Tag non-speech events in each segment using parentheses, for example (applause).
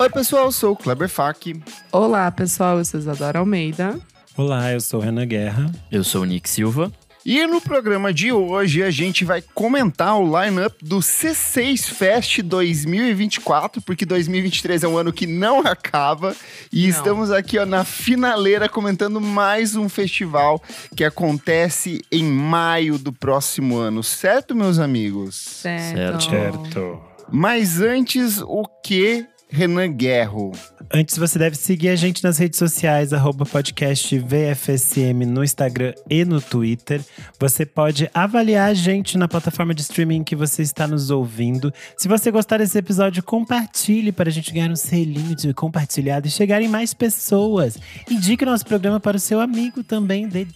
Oi, pessoal, eu sou o Kleber Fak. Olá, pessoal, eu sou Isadora Almeida. Olá, eu sou Renan Guerra. Eu sou o Nick Silva. E no programa de hoje a gente vai comentar o lineup do C6 Fest 2024, porque 2023 é um ano que não acaba e Não. estamos aqui ó, na finaleira comentando mais um festival que acontece em maio do próximo ano, certo, meus amigos? Certo. Certo. Mas antes, o que, Renan Guerro? Antes, você deve seguir a gente nas redes sociais, arroba podcast VFSM no Instagram e no Twitter. Você pode avaliar a gente na plataforma de streaming que você está nos ouvindo. Se você gostar desse episódio, compartilhe para a gente ganhar um selinho de compartilhado e chegar em mais pessoas. Indique o nosso programa para o seu amigo também. Dê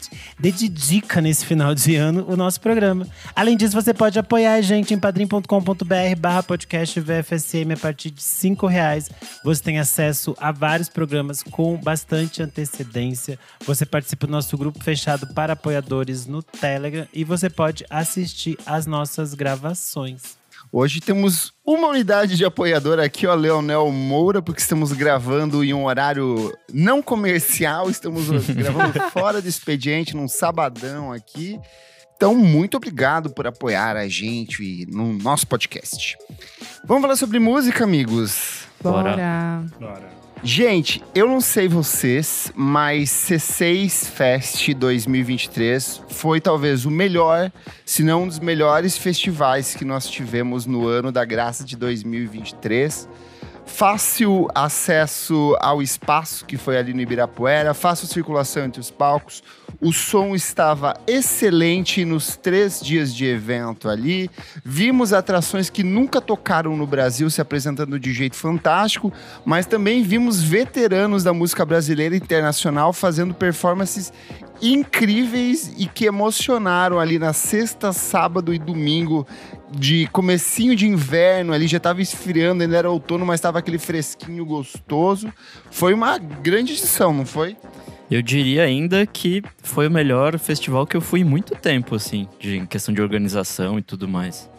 de dica nesse final de ano o nosso programa. Além disso, você pode apoiar a gente em padrim.com.br barra podcast VFSM a partir de cinco reais. Você tem acesso a vários programas com bastante antecedência. Você participa do nosso grupo fechado para apoiadores no Telegram e você pode assistir às nossas gravações. Hoje temos uma unidade de apoiador aqui, ó, Leonel Moura, porque estamos gravando em um horário não comercial, estamos (laughs) gravando fora do expediente, num sabadão aqui. Então, muito obrigado por apoiar a gente no nosso podcast. Vamos falar sobre música, amigos? Bora. Bora. Gente, eu não sei vocês, mas C6 Fest 2023 foi talvez o melhor, se não um dos melhores festivais que nós tivemos no ano da graça de 2023. Fácil acesso ao espaço que foi ali no Ibirapuera, fácil circulação entre os palcos. O som estava excelente nos três dias de evento ali. Vimos atrações que nunca tocaram no Brasil se apresentando de jeito fantástico, mas também vimos veteranos da música brasileira e internacional fazendo performances incríveis e que emocionaram ali na sexta, sábado e domingo de comecinho de inverno ali, já tava esfriando, ainda era outono, mas tava aquele fresquinho gostoso. Foi uma grande edição, não foi? Eu diria ainda que foi o melhor festival que eu fui em muito tempo, assim, de, em questão de organização e tudo mais.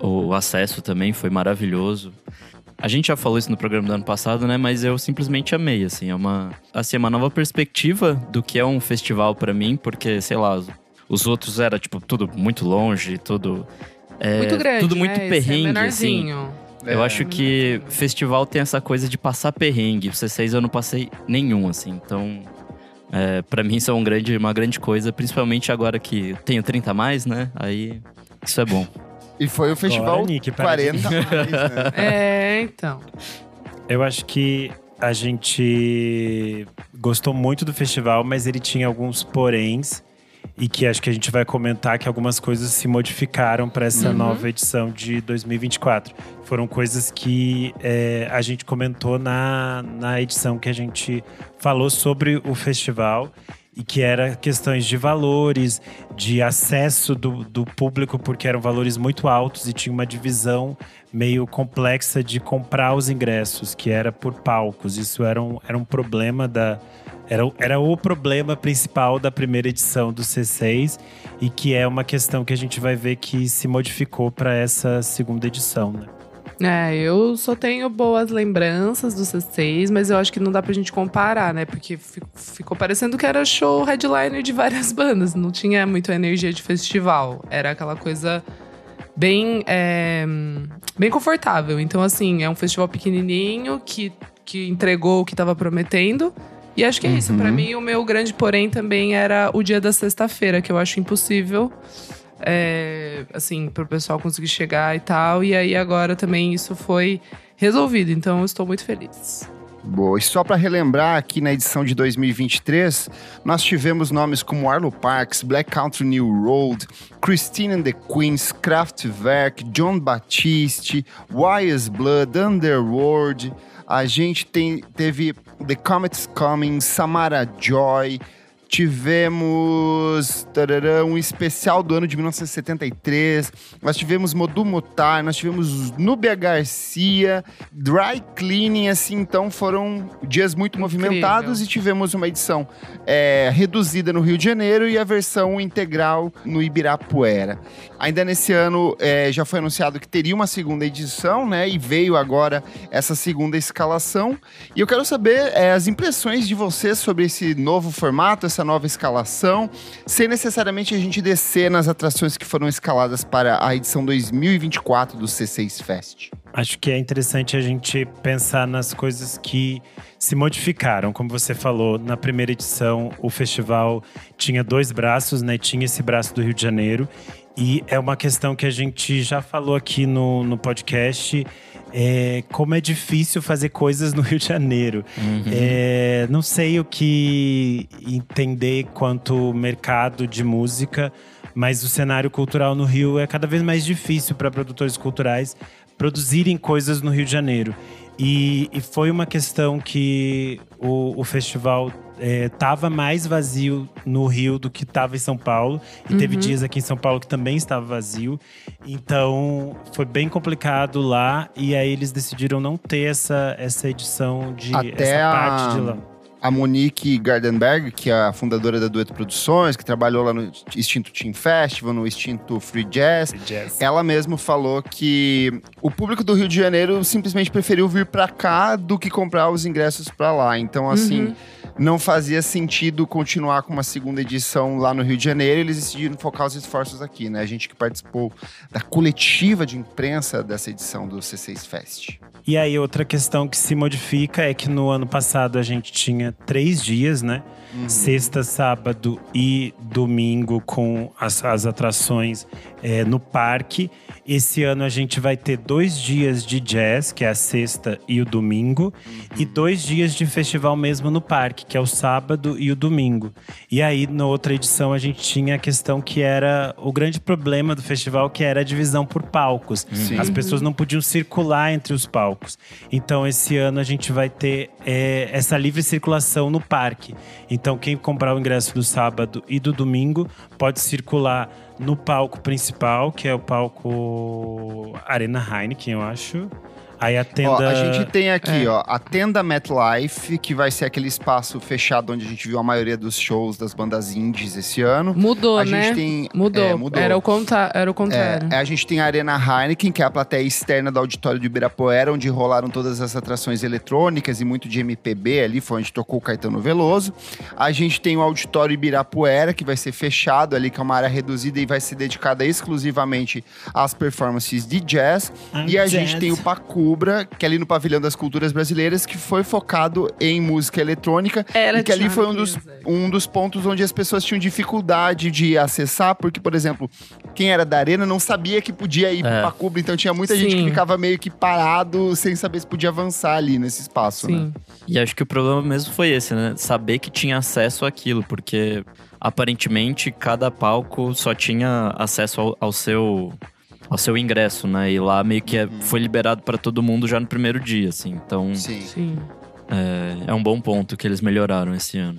O, acesso também foi maravilhoso. A gente já falou isso no programa do ano passado, né? Mas eu simplesmente amei, assim. É uma, assim, é uma nova perspectiva do que é um festival pra mim, porque, sei lá, os outros era, tipo, tudo muito longe, tudo... é, Muito grande, Tudo muito né? Esse perrengue, é assim. menorzinho. Eu É. acho que festival tem essa coisa de passar perrengue. O C6 eu não passei nenhum, assim. Então, é, para mim isso é um grande, uma grande coisa, principalmente agora que tenho 30 a mais, né? Aí isso é bom. E foi o festival Bora, Nick, para de- 40 a mais, né? É, então. Eu acho que a gente gostou muito do festival, mas ele tinha alguns poréns e que acho que a gente vai comentar que algumas coisas se modificaram para essa Uhum. nova edição de 2024. Foram coisas que é, a gente comentou na, na edição que a gente falou sobre o festival e que era questões de valores, de acesso do, do público, porque eram valores muito altos e tinha uma divisão meio complexa de comprar os ingressos, que era por palcos. Isso era um, era um problema da. Era, era o problema principal da primeira edição do C6 e que é uma questão que a gente vai ver que se modificou para essa segunda edição, né? É, eu só tenho boas lembranças do C6, mas eu acho que não dá pra gente comparar, né? Porque fi- ficou parecendo que era show headliner de várias (laughs) bandas. Não tinha muita energia de festival. Era aquela coisa bem, é, bem confortável. Então, assim, é um festival pequenininho que, que entregou o que tava prometendo. E acho que é isso. Uhum. Pra mim, o meu grande porém também era o dia da sexta-feira, que eu acho impossível é, assim, pro pessoal conseguir chegar e tal. E aí agora também isso foi resolvido. Então eu estou muito feliz. Boa, e só para relembrar aqui na edição de 2023, nós tivemos nomes como Arlo Parks, Black Country New Road, Christine and the Queens, Kraftwerk, John Batiste, Wise Blood, Underworld. A gente tem, teve The Comets Coming, Samara Joy, tivemos tarará, um especial do ano de 1973, nós tivemos Modu Motar, nós tivemos Núbia Garcia, Dry Cleaning, assim, então foram dias muito Incrível. movimentados e tivemos uma edição é, reduzida no Rio de Janeiro e a versão integral no Ibirapuera. Ainda nesse ano é, já foi anunciado que teria uma segunda edição, né? E veio agora essa segunda escalação. E eu quero saber é, as impressões de vocês sobre esse novo formato, essa nova escalação, sem necessariamente a gente descer nas atrações que foram escaladas para a edição 2024 do C6 Fest. Acho que é interessante a gente pensar nas coisas que se modificaram. Como você falou, na primeira edição, o festival tinha dois braços, né? Tinha esse braço do Rio de Janeiro. E é uma questão que a gente já falou aqui no, no podcast. É, como é difícil fazer coisas no Rio de Janeiro. É, não sei o que entender quanto mercado de música, mas o cenário cultural no Rio é cada vez mais difícil para produtores culturais produzirem coisas no Rio de Janeiro. E, e foi uma questão que o, o festival estava mais vazio no Rio do que estava em São Paulo. E teve dias aqui em São Paulo que também estava vazio. Então foi bem complicado lá. E aí eles decidiram não ter essa, essa edição de Até essa a- parte de lá. A Monique Gardenberg, que é a fundadora da Dueto Produções, que trabalhou lá no extinto Team Festival, no extinto Free Jazz, ela mesma falou que o público do Rio de Janeiro simplesmente preferiu vir pra cá do que comprar os ingressos pra lá. Então, assim, não fazia sentido continuar com uma segunda edição lá no Rio de Janeiro. Eles decidiram focar os esforços aqui, né? A gente que participou da coletiva de imprensa dessa edição do C6 Fest. E aí, outra questão que se modifica é que no ano passado a gente tinha três dias, né? Sexta, sábado e domingo com as, as atrações é, no parque. Esse ano a gente vai ter dois dias de jazz, que é a sexta e o domingo, e dois dias de festival mesmo no parque, que é o sábado e o domingo. E aí, na outra edição, a gente tinha a questão que era o grande problema do festival, que era a divisão por palcos. Sim. As pessoas não podiam circular entre os palcos. Então, esse ano a gente vai ter é, essa livre circulação no parque. Então, quem comprar o ingresso do sábado e do domingo pode circular no palco principal, que é o palco Arena Heineken, eu acho. Aí a tenda. Ó, a gente tem aqui, é. ó, a tenda MetLife, que vai ser aquele espaço fechado onde a gente viu a maioria dos shows das bandas indies esse ano. Mudou, a né? gente tem. Mudou. é, mudou. Era, o contra... Era o É, contrário. é, a gente tem a Arena Heineken, que é a plateia externa do auditório do Ibirapuera, onde rolaram todas as atrações eletrônicas e muito de MPB ali, foi onde tocou o Caetano Veloso. A gente tem o auditório Ibirapuera, que vai ser fechado ali, que é uma área reduzida e vai ser dedicada exclusivamente às performances de jazz. Ah, e a jazz. gente tem o Pacubra, que é ali no Pavilhão das Culturas Brasileiras, que foi focado em música eletrônica. Ela e que ali foi um dos, riqueza. um dos pontos onde as pessoas tinham dificuldade de acessar, porque, por exemplo, quem era da arena não sabia que podia ir É. pra Cuba, então tinha muita gente que Sim. ficava meio que parado sem saber se podia avançar ali nesse espaço, né? Sim. E acho que o problema mesmo foi esse, né? Saber que tinha acesso àquilo, porque aparentemente cada palco só tinha acesso ao, ao seu ao seu ingresso, né? E lá meio que é- foi liberado para todo mundo já no primeiro dia, assim. Então Sim. Sim. é, é um bom ponto que eles melhoraram esse ano.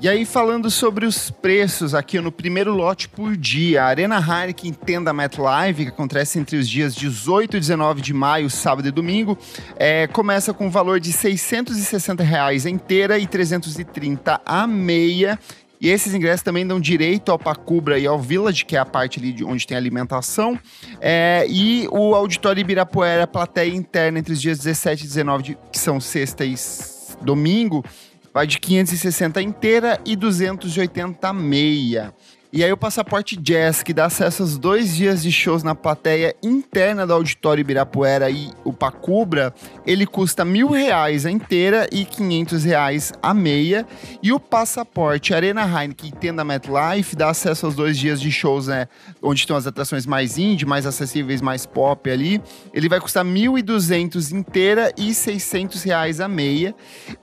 E aí, falando sobre os preços aqui no primeiro lote por dia, a Arena Heineken Tenda MetLife, que acontece entre os dias 18 e 19 de maio, sábado e domingo, é, começa com o valor de 660 reais a inteira e 330 a meia. E esses ingressos também dão direito ao Pacubra e ao Village, que é a parte ali de onde tem alimentação. É, e o Auditório Ibirapuera, plateia interna entre os dias 17 e 19, de- que são sexta e domingo, vai de 560 inteira e 280 meia. E aí o passaporte Jazz, que dá acesso aos dois dias de shows na plateia interna do Auditório Ibirapuera e o Pacubra, ele custa mil reais a inteira e 500 reais a meia. E o passaporte Arena Heineken e Tenda MetLife dá acesso aos dois dias de shows, né? Onde estão as atrações mais indie, mais acessíveis, mais pop ali. Ele vai custar 1.200 inteira e 600 reais a meia.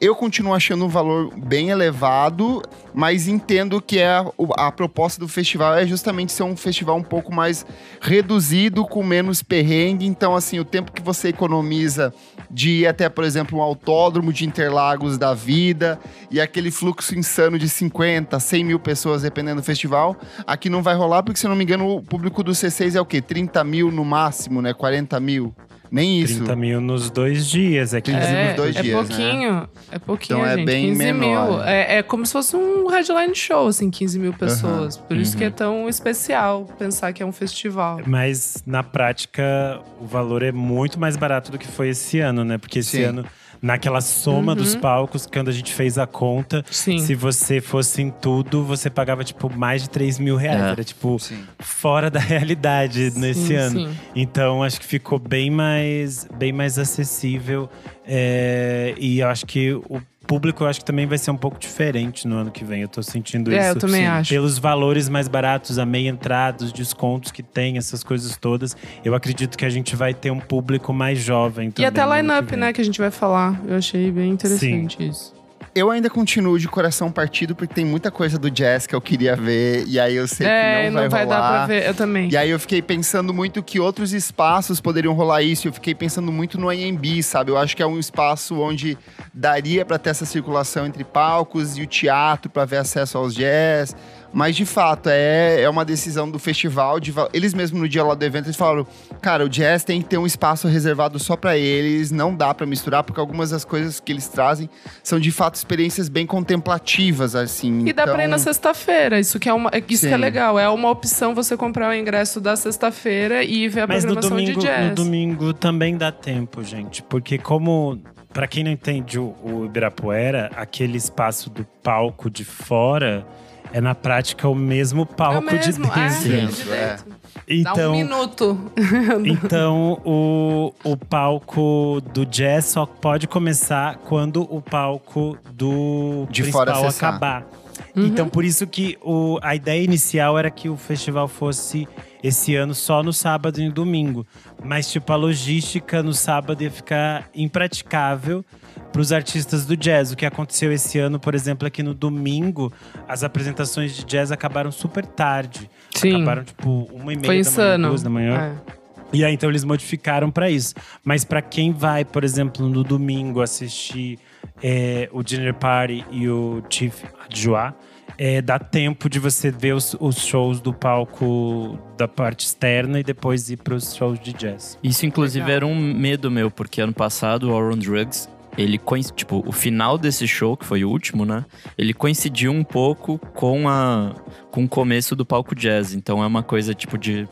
Eu continuo achando um valor bem elevado, mas entendo que é a proposta do festival é justamente ser um festival um pouco mais reduzido, com menos perrengue. Então, assim, o tempo que você economiza de ir até, por exemplo, um autódromo de Interlagos da vida e aquele fluxo insano de 50, 100 mil pessoas, dependendo do festival, aqui não vai rolar, porque, se não me engano, o público do C6 é o quê? 30 mil no máximo, né? 40 mil. Nem isso. 30 mil nos dois dias. É 15 É, nos dois é dias, pouquinho. É pouquinho, Então é gente. bem 15 menor. mil. É, é como se fosse um headline show, assim, 15 mil pessoas. Por isso que é tão especial pensar que é um festival. Mas na prática, o valor é muito mais barato do que foi esse ano, né? Porque esse Sim. ano, naquela soma dos palcos, quando a gente fez a conta, Sim. se você fosse em tudo, você pagava, tipo, mais de 3 mil reais. É. Era, tipo, Sim. fora da (laughs) realidade nesse Sim, ano. sim. Então, acho que ficou bem mais, bem mais acessível. É, e eu acho que o público, eu acho que também vai ser um pouco diferente no ano que vem. Eu tô sentindo isso. É, eu também Sim. acho. Pelos valores mais baratos, a meia entrada, os descontos que tem, essas coisas todas. Eu acredito que a gente vai ter um público mais jovem E também. até no ano line-up, né, que a gente vai falar. Eu achei bem interessante isso. Eu ainda continuo de coração partido, porque tem muita coisa do jazz que eu queria ver, e aí eu sei é, que não vai, rolar. dar pra ver. Eu também. E aí eu fiquei pensando muito que outros espaços poderiam rolar isso. Eu fiquei pensando muito no AMB, sabe? Eu acho que é um espaço onde daria pra ter essa circulação entre palcos e o teatro pra ver acesso aos jazz. Mas de fato, é, é uma decisão do festival. De, eles mesmos no dia lá do evento, eles falaram: cara, o jazz tem que ter um espaço reservado só pra eles, não dá pra misturar, porque algumas das coisas que eles trazem são de fato experiências bem contemplativas, assim. E dá pra ir na Então, sexta-feira. Isso que é uma, isso que é legal. É uma opção você comprar o ingresso da sexta-feira e ver a Mas no programação domingo, de jazz. no domingo também dá tempo, gente. Porque como, Pra quem não entende o, o Ibirapuera, aquele espaço do palco de fora é na prática o mesmo É o palco mesmo, de é, dentro. de Dentro, é. dentro. Dá um Então, minuto. (laughs) Então, o, o palco do jazz só pode começar quando o palco do De principal fora acessar. acabar. Uhum. Então, por isso que o, a ideia inicial era que o festival fosse esse ano só no sábado e no domingo. Mas, tipo, a logística no sábado ia ficar impraticável para os artistas do jazz. O que aconteceu esse ano, por exemplo, é que no domingo as apresentações de jazz acabaram super tarde. Sim. Acabaram, tipo, uma e meia Foi da insano. manhã, duas da manhã. É. E aí, então, eles modificaram pra isso. Mas pra quem vai, por exemplo, no domingo assistir é, o Dinner Party e o Chief Adjoa, é, dá tempo de você ver os, os shows do palco da parte externa e depois ir pros shows de jazz. Isso, inclusive, Legal. era um medo meu, porque ano passado o War on Drugs, ele tipo, o final desse show, que foi o último, né? Ele coincidiu um pouco com a com o começo do palco jazz. Então é uma coisa tipo de.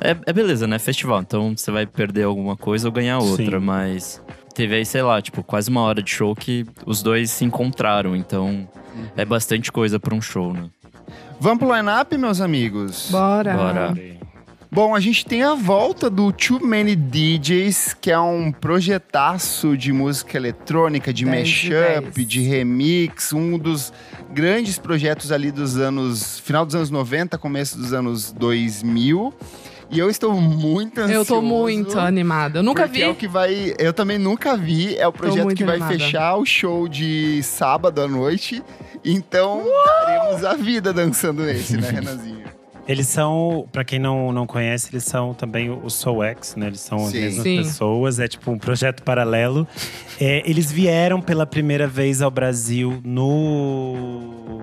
É, é beleza, né? Festival. Então você vai perder alguma coisa ou ganhar outra, Sim. mas. Teve aí, sei lá, tipo, quase uma hora de show que os dois se encontraram. Então é bastante coisa pra um show, né? Vamos pro line-up, meus amigos? Bora. Bora. Bom, a gente tem a volta do Too Many DJs, que é um projetaço de música eletrônica, de 10 de mashup, 10. de remix, um dos grandes projetos ali dos anos. final dos anos 90, começo dos anos 2000. E eu estou muito ansioso. Eu tô muito animada. Eu nunca vi. É o que vai, eu também nunca vi. É o projeto que vai animada. fechar o show de sábado à noite. Então, daremos a vida dançando nesse, né, (laughs) Renanzinho? Eles são, pra quem não, não conhece, eles são também o Soul X, né? Eles são as Sim. mesmas Sim. pessoas, é tipo um projeto paralelo. É, eles vieram pela primeira vez ao Brasil no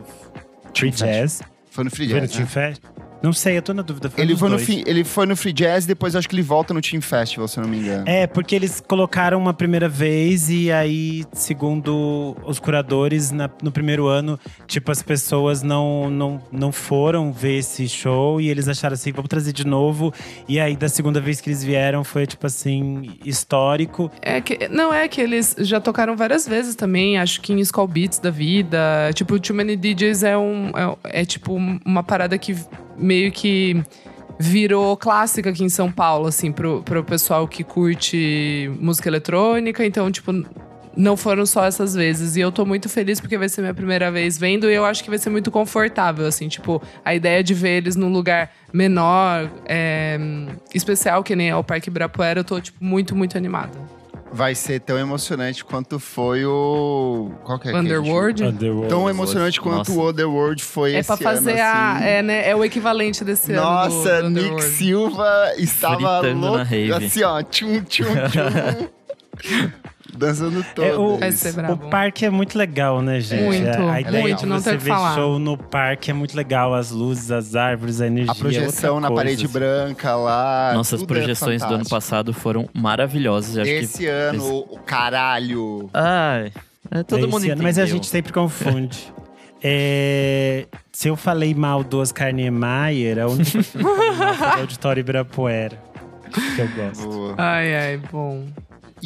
Free Jazz. Foi no Free Foi no Jazz, Team né? Fest? Não sei, eu tô na dúvida. Foi Ele foi, no fi- ele foi no Free Jazz, depois acho que ele volta no Team Festival, se eu não me engano. É, porque eles colocaram uma primeira vez e aí, segundo os curadores, na- no primeiro ano, tipo, as pessoas não, não, não foram ver esse show e eles acharam assim, vamos trazer de novo. E aí, da segunda vez que eles vieram, foi, tipo assim, histórico. É que, não, é que eles já tocaram várias vezes também, acho que em Skull Beats da vida. Tipo, o Too Many DJs é, um, é, é tipo uma parada que meio que virou clássica aqui em São Paulo, assim, pro, pro pessoal que curte música eletrônica. Então, tipo, não foram só essas vezes. E eu tô muito feliz porque vai ser minha primeira vez vendo e eu acho que vai ser muito confortável, assim, tipo, a ideia de ver eles num lugar menor, é, especial, que nem é o Parque Ibirapuera, eu tô, tipo, muito, muito animada. Vai ser tão emocionante quanto foi o. Qual que é? que a gente- Underworld. Underworld. Tão emocionante quanto Nossa. o Underworld foi É esse pra fazer ano, a. assim. É, né? É o equivalente desse ano. do- Nossa, Nick Underworld. Silva estava Fritando na louco. rave. Assim, ó, tchum, tchum, tchum. (laughs) Dançando todo. É, o- O parque é muito legal, né, gente? Muito, a a ideia muito, de não você que ver falar. show no parque é muito legal. As luzes, as árvores, a energia. A projeção na coisa, parede assim. branca lá. Nossas tudo é projeções do ano passado foram maravilhosas. Acho que. Esse ano, o caralho. Ai. é, todo Esse mundo ano, entendeu. Mas a gente sempre confunde. É, se eu falei mal do Oscar Niemeyer, a única coisa que eu falei mal foi do Auditório Ibirapuera. Que eu gosto. Boa. Ai, ai, bom.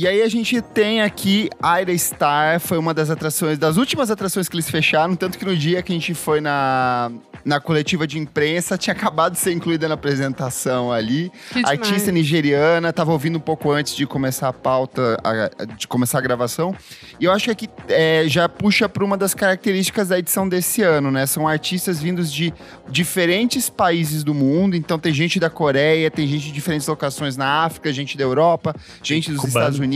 E aí a gente tem aqui Aira Star, foi uma das atrações, das últimas atrações que eles fecharam, tanto que no dia que a gente foi na, na coletiva de imprensa, tinha acabado de ser incluída na apresentação ali. Que demais. Artista nigeriana, tava ouvindo um pouco antes de começar a pauta, a- de começar a gravação. E eu acho que aqui é, já puxa para uma das características da edição desse ano, né? São artistas vindos de diferentes países do mundo. Então tem gente da Coreia, tem gente de diferentes locações na África, gente da Europa, gente dos Cubano. Estados Unidos.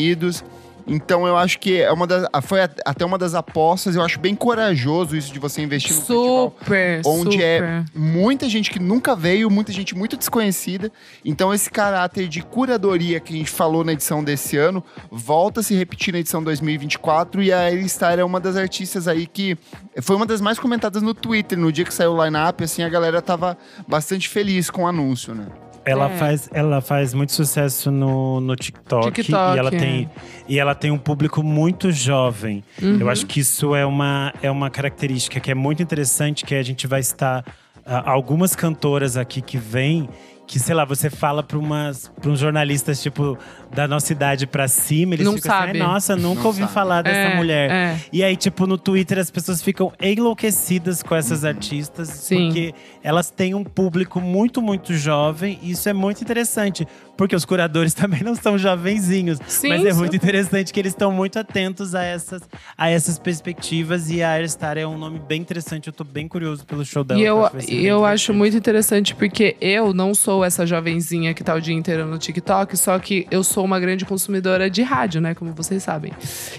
Então eu acho que é uma das, foi até uma das apostas. Eu acho bem corajoso isso de você investir no festival Super, onde super. é muita gente que nunca veio, muita gente muito desconhecida. Então, esse caráter de curadoria que a gente falou na edição desse ano volta a se repetir na edição 2024. E a Ellie Star é uma das artistas aí que foi uma das mais comentadas no Twitter. No dia que saiu o line-up, assim, a galera tava bastante feliz com o anúncio, né? Ela, É. faz, ela faz muito sucesso no, no TikTok, TikTok, e, ela é. tem, e ela tem um público muito jovem. Uhum. Eu acho que isso é uma, é uma característica que é muito interessante, que a gente vai estar… ah, algumas cantoras aqui que vêm, que, sei lá, você fala para uns jornalistas, tipo, da nossa idade pra cima, eles Não ficam assim, sabe. "Ai, nossa, nunca Não ouvi sabe. falar dessa É, mulher. é. E aí, tipo, no Twitter as pessoas ficam enlouquecidas com essas artistas, Sim. porque elas têm um público muito, muito jovem. E isso é muito interessante, porque os curadores (laughs) também não são jovenzinhos. Sim, mas é sim. muito interessante que eles estão muito atentos a essas, a essas perspectivas. E a Airstar é um nome bem interessante. Eu tô bem curioso pelo show dela. E eu, eu acho muito interessante porque eu não sou essa jovenzinha que tá o dia inteiro no TikTok, só que eu sou uma grande consumidora de rádio, né? Como vocês sabem.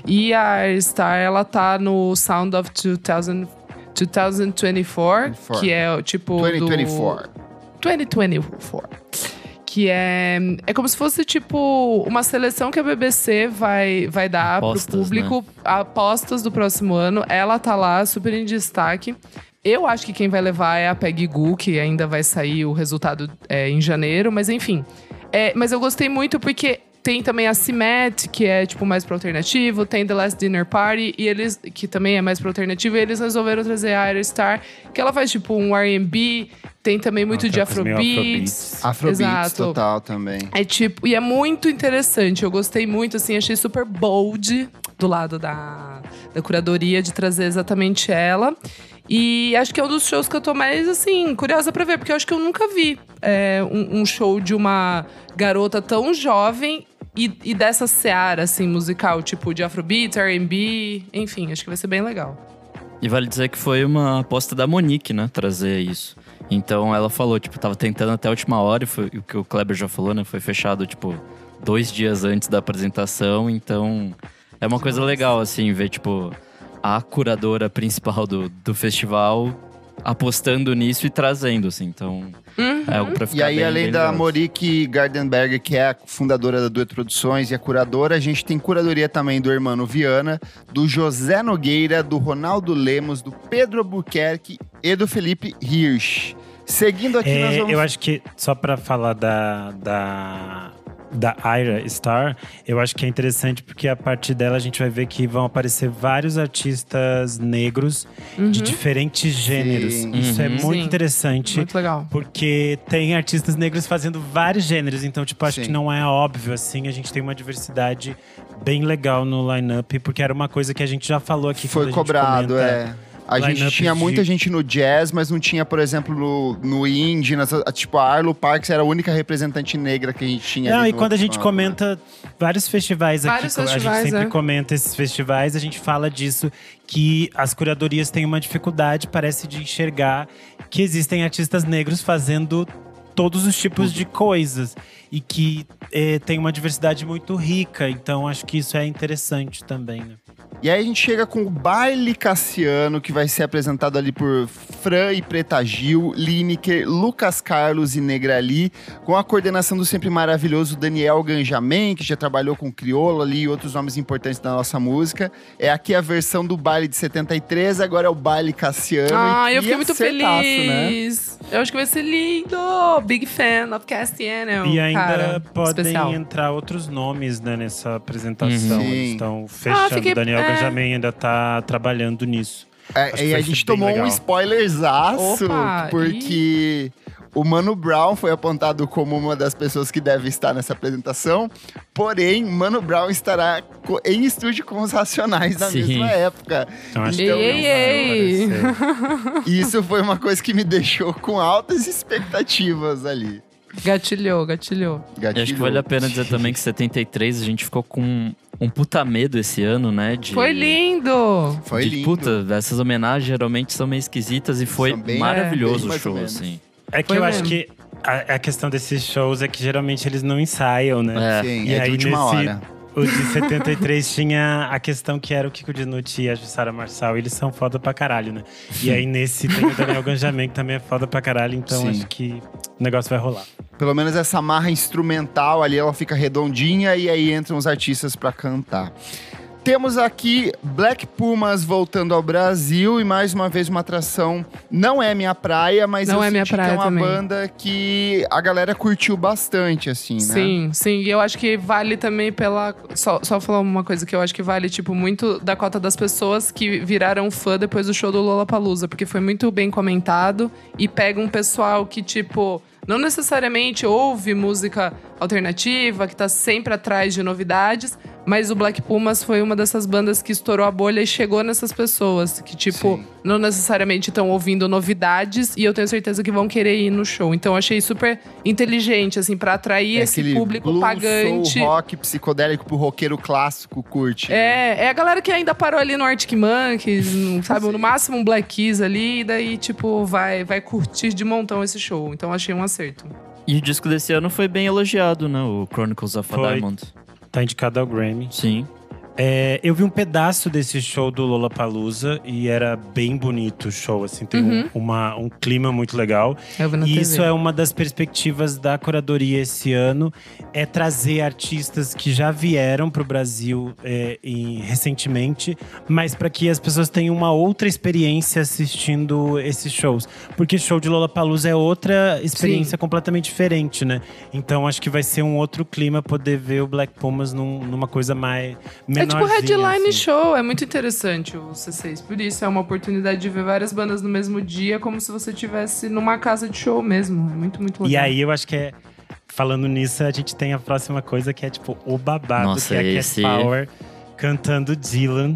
E a Star, ela tá no Sound of 2000, 2024, 24. que é o tipo. do- 2024. 2024. Que é, é como se fosse, tipo, uma seleção que a BBC vai, vai dar Apostas, pro público, apostas do próximo ano. Ela tá lá, super em destaque. Eu acho que quem vai levar é a Peggy Goo, que ainda vai sair o resultado é, em janeiro, mas enfim. É, mas eu gostei muito porque tem também a Cimet, que é tipo mais pro alternativo, tem The Last Dinner Party, e eles, que também é mais pro alternativo, e eles resolveram trazer a Iris Star, que ela faz tipo um RB, tem também muito Ela de meio Afrobeats. Afrobeats Exato. total também. É tipo, e é muito interessante. Eu gostei muito, assim, achei super bold do lado da, da curadoria de trazer exatamente ela. E acho que é um dos shows que eu tô mais, assim, curiosa pra ver, porque eu acho que eu nunca vi é, um, um show de uma garota tão jovem e, e dessa seara, assim, musical, tipo de Afrobeat, RB, enfim, acho que vai ser bem legal. E vale dizer que foi uma aposta da Monique, né? Trazer isso. Então ela falou, tipo, tava tentando até a última hora, e foi o que o Kleber já falou, né? Foi fechado, tipo, dois dias antes da apresentação. Então é uma coisa legal, assim, ver, tipo, a curadora principal do, do festival apostando nisso e trazendo, assim. Então é algo pra ficar E aí, bem, além bem da legal. Monique Gardenberger, que é a fundadora da Duet Produções e a curadora, a gente tem curadoria também do Hermano Viana, do José Nogueira, do Ronaldo Lemos, do Pedro Albuquerque e do Felipe Hirsch. Seguindo aqui, nós É, vamos... eu acho que, só pra falar da, da, da Ira Star, eu acho que é interessante porque a partir dela a gente vai ver que vão aparecer vários artistas negros de diferentes gêneros. Sim. Isso é Uhum. muito Sim. interessante. Muito legal. Porque tem artistas negros fazendo vários gêneros, então, tipo, acho Sim. que não é óbvio, assim. A gente tem uma diversidade bem legal no line-up, porque era uma coisa que a gente já falou aqui. Foi gente cobrado, comenta. é. A gente tinha de- muita gente no jazz, mas não tinha, por exemplo, no, no indie, nas- tipo, a Arlo Parks era a única representante negra que a gente tinha. Não, e no quando a gente comenta vários festivais aqui, Vários a gente festivais, sempre é. comenta esses festivais, a gente fala disso, que as curadorias têm uma dificuldade, parece, de enxergar que existem artistas negros fazendo todos os tipos de coisas. E que eh, tem uma diversidade muito rica. Então acho que isso é interessante também, né? E aí a gente chega com o baile Cassiano, que vai ser apresentado ali por Fran e Preta Gil, Lineker, Lucas Carlos e Negrali, com a coordenação do sempre maravilhoso Daniel Ganjamin, que já trabalhou com Criolo ali e outros nomes importantes da nossa música. É aqui a versão do baile de 73, agora é o baile Cassiano. Ah, e eu que fiquei muito né? feliz. Eu acho que vai ser lindo. Big fan of Cassiano. E ainda cara, podem especial. entrar outros nomes né, nessa apresentação. Uhum. Eles estão fechando. fiquei- o Daniel é. Ganjamin ainda tá trabalhando nisso. É, e a gente tomou um legal. spoilerzaço, Opa, porque o Mano Brown foi apontado como uma das pessoas que deve estar nessa apresentação. Porém, Mano Brown estará em estúdio com os Racionais na Sim. mesma época. Então acho não ei, ei. E (laughs) isso foi uma coisa que me deixou com altas expectativas ali. Gatilhou, gatilhou. E Gatilhou. acho que vale a pena dizer também que 73 a gente ficou com um puta medo esse ano, né? De, Foi lindo! Foi de, lindo. Puta, essas homenagens geralmente são meio esquisitas e foi bem- maravilhoso bem o show, assim. É que Foi eu acho mesmo. que a, a questão desses shows é que geralmente eles não ensaiam, né? É. Sim, E é de aí, última nesse- hora. O de 73 tinha a questão que era o Kiko Dinucci e a Jussara Marçal. Eles são foda pra caralho, né? E aí nesse tem o Daniel Ganjamin, que também é foda pra caralho. Então Sim. acho que o negócio vai rolar. Pelo menos essa marra instrumental ali, ela fica redondinha e aí entram os artistas pra cantar. Temos aqui Black Pumas voltando ao Brasil e mais uma vez uma atração. Não é minha praia, mas Não é minha senti praia é uma também. banda que a galera curtiu bastante, assim, né? Sim, sim. E eu acho que vale também pela. Só, só falar uma coisa que eu acho que vale, tipo, muito da cota das pessoas que viraram fã depois do show do Lollapalooza, porque foi muito bem comentado e pega um pessoal que, tipo. Não necessariamente ouve música alternativa, que tá sempre atrás de novidades, mas o Black Pumas foi uma dessas bandas que estourou a bolha e chegou nessas pessoas, que, tipo, Sim. não necessariamente estão ouvindo novidades e eu tenho certeza que vão querer ir no show. Então achei super inteligente, assim, pra atrair É esse público blues, pagante. soul, rock psicodélico pro roqueiro clássico curte. né? É, é a galera que ainda parou ali no Arctic Monkeys, (laughs) sabe? No máximo um Black Keys ali, e daí, tipo, vai, vai curtir de montão esse show. Então achei um acerto. E o disco desse ano foi bem elogiado, né? O Chronicles of a Foi. Diamond. Tá indicado ao Grammy. Sim. É, eu vi um pedaço desse show do Lollapalooza e era bem bonito o show, assim, tem um- uma, um clima muito legal. Eu vi na E TV. isso é uma das perspectivas da curadoria esse ano, é trazer artistas que já vieram para o Brasil é, em- recentemente, mas para que as pessoas tenham uma outra experiência assistindo esses shows, porque show de Lollapalooza é outra experiência completamente diferente, né? Então acho que vai ser um outro clima poder ver o Black Pumas num- numa coisa mais É tipo headline assim. show, é muito interessante o C6. Por isso é uma oportunidade de ver várias bandas no mesmo dia, como se você estivesse numa casa de show mesmo. É muito, muito legal. E aí eu acho que é. Falando nisso, a gente tem a próxima coisa que é tipo o babado, Nossa, que é a Cat esse- Power cantando Dylan.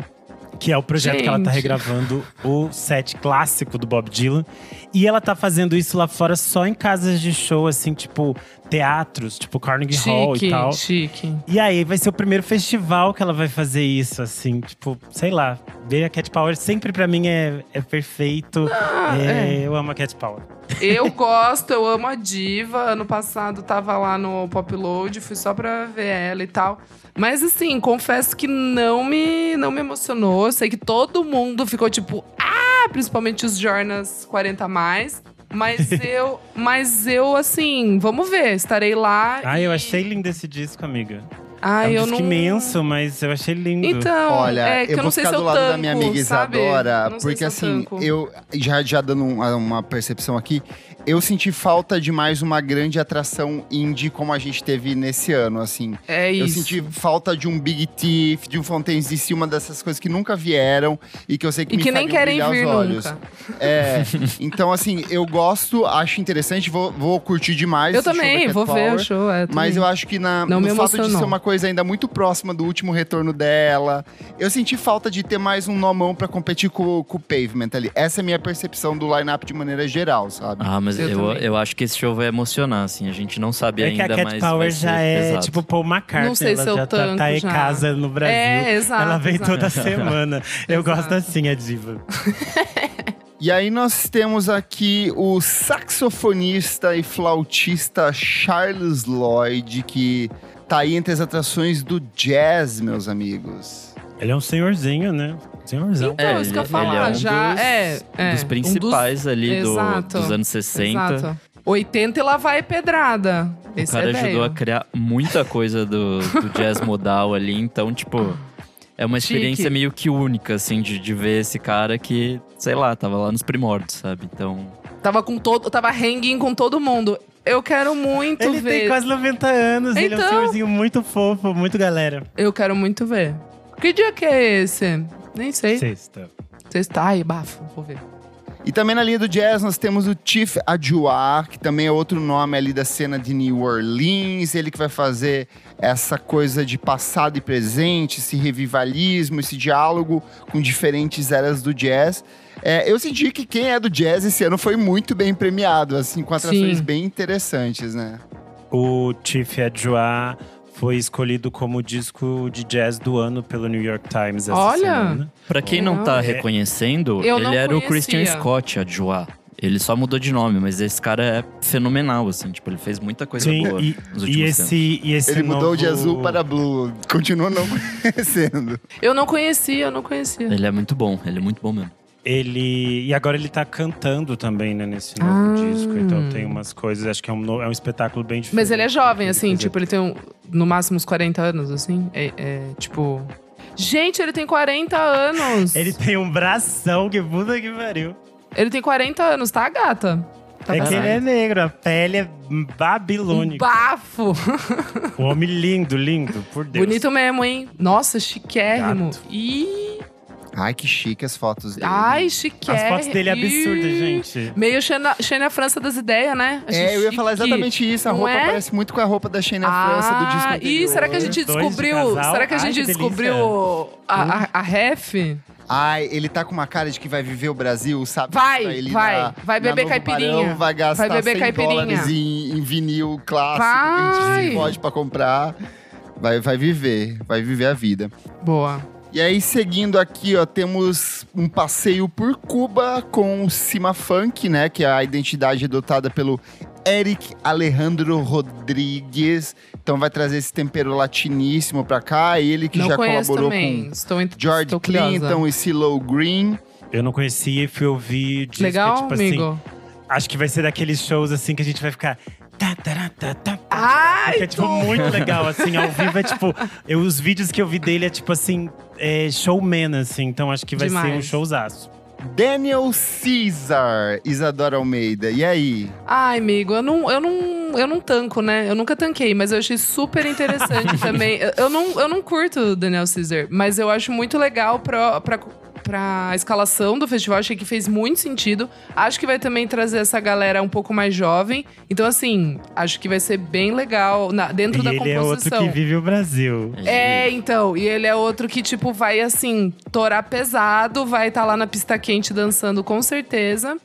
Que é o projeto que ela tá Gente. regravando o set clássico do Bob Dylan. E ela tá fazendo isso lá fora só em casas de show, assim, tipo teatros, tipo Carnegie Hall e Chique, tal. chique. E aí vai ser o primeiro festival que ela vai fazer isso, assim, tipo, sei lá. Ver a Cat Power sempre pra mim é, é perfeito. Ah, É, Eu amo a Cat Power. Eu gosto, eu amo a diva. Ano passado tava lá no Pop Load, fui só pra ver ela e tal. Mas assim, confesso que não me, não me emocionou. Sei que todo mundo ficou tipo, ah, principalmente os Jornas 40 a mais. Mas eu, mas eu assim, vamos ver, estarei lá. Ai, eu e- achei lindo esse disco, amiga. Ai, é um eu disco não imenso, mas eu achei lindo. Então, Olha, é que eu eu, vou não sei ficar se eu do lado tanco, da minha amiga? Isadora, porque eu assim, tanco. eu já, já dando um- uma percepção aqui, eu senti falta de mais uma grande atração indie como a gente teve nesse ano, assim. É Eu isso. senti falta de um Big Thief, de um Fontaines DC, uma dessas coisas que nunca vieram e que eu sei que E me que nem querem brilhar vir os olhos. nunca. É, (laughs) então assim, eu gosto, acho interessante, vou, vou curtir demais Eu esse show da também, Cat vou ver Power. o show. É, Mas eu acho que na, Não no fato de ser uma coisa ainda muito próxima do último retorno dela, eu senti falta de ter mais um nomão pra competir com, com o Pavement ali. Essa é a minha percepção do line-up de maneira geral, sabe? Ah, mas Eu eu, também. eu, acho que esse show vai emocionar, assim. A gente não sabe É que ainda, a Cat mas Power já é pesado. tipo Paul McCartney. Não sei ela se eu já tá, tá em já. casa no Brasil. É, exato. ela vem exato. toda semana. (laughs) Eu Exato. gosto assim, a diva. (laughs) E aí nós temos aqui o saxofonista e flautista Charles Lloyd, que tá aí entre as atrações do jazz, meus amigos. Ele é um senhorzinho, né? Senhorzão. Então, É, isso que eu ele- falo, ele é um já dos- é, é, dos um principais ali do- Exato. dos anos 60. Exato. 80 e lá vai pedrada. O Esse cara é ajudou a criar muita coisa do, do (laughs) jazz modal ali, então, tipo, é uma Chique. experiência meio que única, assim, de, de ver esse cara que, sei lá, tava lá nos primórdios, sabe? Então, Tava com todo, tava hanging com todo mundo. Eu quero muito Ele ver. tem quase 90 anos, ele é um Então. senhorzinho muito fofo, muito galera. Eu quero muito ver. Que dia que é esse? Nem sei. Sexta. Sexta. Ai, bafo. Vou ver. E também na linha do jazz nós temos o Chief Adjoa, que também é outro nome ali da cena de New Orleans. Ele que vai fazer essa coisa de passado e presente, esse revivalismo, esse diálogo com diferentes eras do jazz. É, eu senti que quem é do jazz esse ano foi muito bem premiado, assim, com atrações Sim. bem interessantes, né? O Chief Adjoa foi escolhido como disco de jazz do ano pelo New York Times essa Olha! semana. pra quem não tá Não. reconhecendo, Eu não ele era o conhecia. Christian Scott, a Joa. Ele só mudou de nome, mas esse cara é fenomenal, assim, tipo, ele fez muita coisa Sim, boa e, nos e últimos tempos. esse, e esse Ele mudou novo- de azul para blue, continua não (laughs) conhecendo. Eu não conhecia, eu não conhecia. Ele é muito bom, ele é muito bom mesmo. Ele. E agora ele tá cantando também, né, nesse novo Ah. disco. Então tem umas coisas, acho que é um, é um espetáculo bem diferente. Mas ele é jovem, assim, Ele tipo, ele tem um- no máximo uns 40 anos, assim. É, é, tipo. Gente, ele tem 40 anos! Ele tem um bração, que puta que pariu. Ele tem 40 anos, tá, gata? Tá é que ele é negro, a pele é Um babilônica. bafo! Um homem lindo, lindo, por Deus. Bonito mesmo, hein? Nossa, chiquérrimo. Gato. Ih, Ai, que chique as fotos dele. ai, chiquérrimo. As fotos dele é absurda, gente. Meio Xena, Xena França das ideias, né? Achei É, eu ia falar chique. exatamente isso. A Não roupa é? parece muito com a roupa da Shane França do disco Ah, anterior. ih, será que a gente de descobriu? casal? Será que a Ai, gente que delícia. descobriu a, a, a ref? Ai, ele tá com uma cara de que vai viver o Brasil, sabe? Vai, Ele vai. na- Vai beber caipirinha. Barão, vai gastar Vai beber 100 caipirinha. dólares em, em vinil clássico que a Vai. gente pode pra comprar. Vai, vai viver, vai viver a vida. Boa. E aí, seguindo aqui, ó, temos um passeio por Cuba com o Cima Funk, né? Que é a identidade adotada pelo Eric Alejandro Rodrigues. Então vai trazer esse tempero latiníssimo pra cá. Ele que não já colaborou também. com Estou ent- George estou curiosa. Clinton e CeeLo Green. Eu não conhecia e fui ouvir Legal, tipo assim. amigo? Acho que vai ser daqueles shows assim que a gente vai ficar. Tá, tá, tá, tá, tá. Ai, Porque é tipo muito legal, assim, ao vivo é tipo. Eu, os vídeos que eu vi dele é tipo assim, é showman, assim, então acho que vai ser um Demais. showzaço. Daniel Caesar, Isadora Almeida. E aí? Ai, amigo, eu não, eu não, eu não tanco, né? Eu nunca tanquei, mas eu achei super interessante (laughs) também. Eu- Eu não, eu não curto o Daniel Caesar, mas eu acho muito legal pra, pra, pra escalação do festival. Achei que fez muito sentido. Acho que vai também trazer essa galera um pouco mais jovem. Então, assim, acho que vai ser bem legal na- dentro e da ele é outro composição. que vive o Brasil. É, então. E ele é outro que, tipo, vai assim, torar pesado, vai estar lá na pista quente dançando com certeza.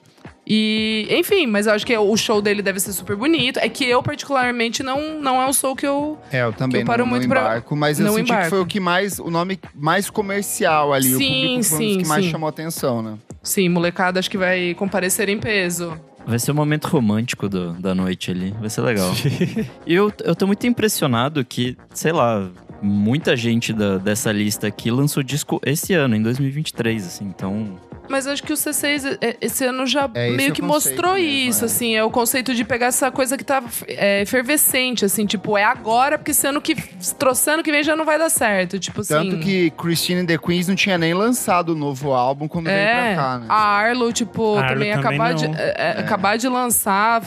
E, enfim, mas eu acho que o show dele deve ser super bonito. É que eu, particularmente, não, não é o show que eu. É, eu também Eu paro não, muito não pra- embarco, mas eu não senti que embarco. foi o que mais, o nome mais comercial ali. o Sim, um dos sim, que mais sim. chamou atenção, né? Sim, molecada, acho que vai comparecer em peso. Vai ser o momento romântico do- da noite ali. Vai ser legal. (laughs) e eu, eu tô muito impressionado que, sei lá, muita gente da- dessa lista aqui lançou disco esse ano, em 2023, assim. Então, Mas eu acho que o C6 é- esse ano já É, é meio que conceito mostrou mesmo, isso, é. assim. É o conceito de pegar essa coisa que tá é, efervescente, assim. Tipo, é agora, porque esse ano que… Trouxendo que vem já não vai dar certo. Tipo assim… Tanto que Christine and the Queens não tinha nem lançado o novo álbum quando veio É, pra cá, né? a Arlo, tipo, A Arlo também, também acabar, de, é, é, acabar de lançar,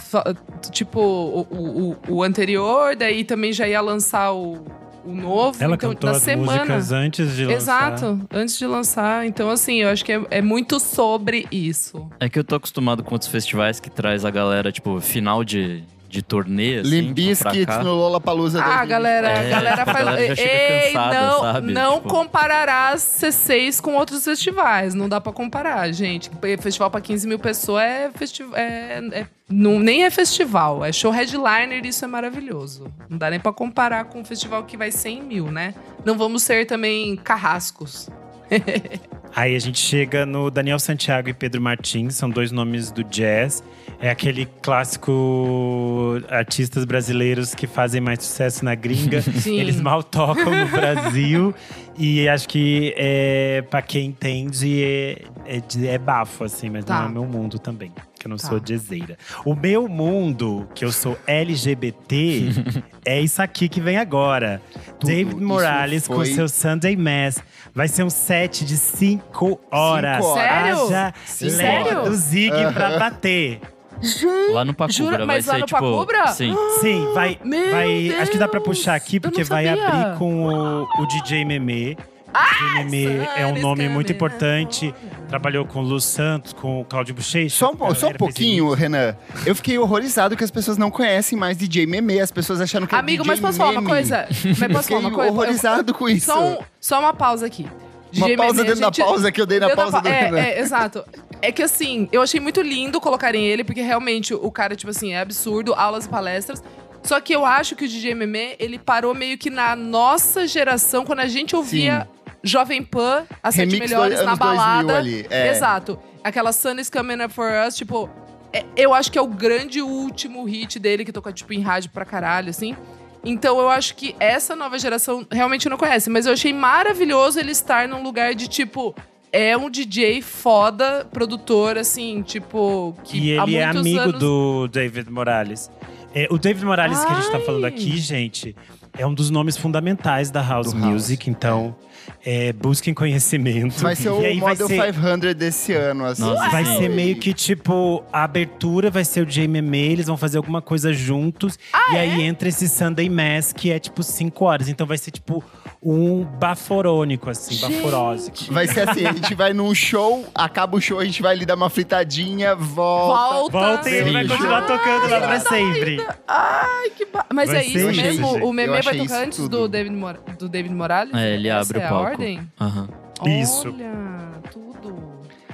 tipo, o, o, o- o anterior, daí também já ia lançar o, o novo. Ela então, cantou na as semana. músicas antes de lançar. Exato, antes de lançar. Então, assim, eu acho que é, é muito sobre isso. é que eu tô acostumado com outros festivais que traz a galera, tipo, final de, de turnê, assim, tipo, cá. no Lollapalooza Ah, 2024. galera, É, a galera a faz. galera já chega Ei, cansada, não, sabe? não Tipo- comparará as C6 com outros festivais. Não dá pra comparar, gente. Festival pra 15 mil pessoas é festival. É, é- não, nem é festival, é show headliner e isso é maravilhoso. Não dá nem pra comparar com um festival que vai 100 mil, né? Não vamos ser também carrascos. (laughs) Aí a gente chega no Daniel Santiago e Pedro Martins, são dois nomes do jazz. É aquele clássico artistas brasileiros que fazem mais sucesso na gringa. (laughs) Sim. Eles mal tocam no Brasil. E acho que é, pra quem entende, é, é, é bafo, assim, mas Tá. não é meu mundo também. Que eu não Tá. sou jazzeira. O meu mundo, que eu sou LGBT, (laughs) é isso aqui que vem agora. Tudo David Morales com foi- seu Sunday Mass. Vai ser um set de cinco horas. Cinco horas. Sério? Haja Cinco horas. do Zig pra (laughs) bater. Lá no Pacubra Jura? vai Mas lá ser no tipo. Pacubra? Sim. (gasps) Sim, vai. Meu vai acho que dá pra Deus! puxar aqui, porque vai abrir com o, o DJ Memê é um nome muito importante. Trabalhou com o Lu Santos, com o Claudio Bochecha. Só um, só um pouquinho, Renan. Eu fiquei horrorizado que as pessoas não conhecem mais DJ Meme. As pessoas achando que é Amigo, DJ mas posso falar uma Meme. coisa? (laughs) Mas posso Fiquei falar uma coisa? horrorizado com isso. Só, um- só uma pausa aqui. Uma DJ pausa Meme, a dentro da gente- pausa que eu dei na pausa pa- do Renan. é, é, exato. É que assim, eu achei muito lindo colocarem ele, porque realmente o cara, tipo assim, é absurdo, aulas e palestras. Só que eu acho que o DJ Meme, ele parou meio que na nossa geração, quando a gente ouvia Jovem Pan, as sete Remix do- melhores na anos 2000 balada. ali, é. Exato. Aquela Sun is Coming Up For Us, tipo… é- eu acho que é o grande último hit dele, que tocou, tipo, em rádio pra caralho, assim. Então eu acho que essa nova geração realmente não conhece. Mas eu achei maravilhoso ele estar num lugar de, tipo… É um DJ foda, produtor, assim, tipo… Que E há ele é amigo anos... do David Morales. É, o David Morales que a gente tá Ai. falando aqui, gente, é um dos nomes fundamentais da House Do House, Music. Então, é, busquem conhecimento. Vai ser o e Model ser, 500 desse ano, assim. Nossa, Vai sim. ser meio que tipo, a abertura vai ser o JMM, eles vão fazer alguma coisa juntos. Ah, e é? aí entra esse Sunday Mass, que é tipo 5 horas. Então vai ser tipo um baforônico, assim, baforósico. Vai ser assim, a gente vai num show, acaba o show, a gente vai ali dar uma fritadinha, volta. Volta. Volta e ele vai continuar tocando lá pra Ai, sempre. Ai, que ba... Mas Vai é isso isso, mesmo? gente. O meme vai tocar isso antes tudo. do David, Mor- do David Morales? É, ele abre o a palco. ordem? Aham. Isso. Olha, tudo.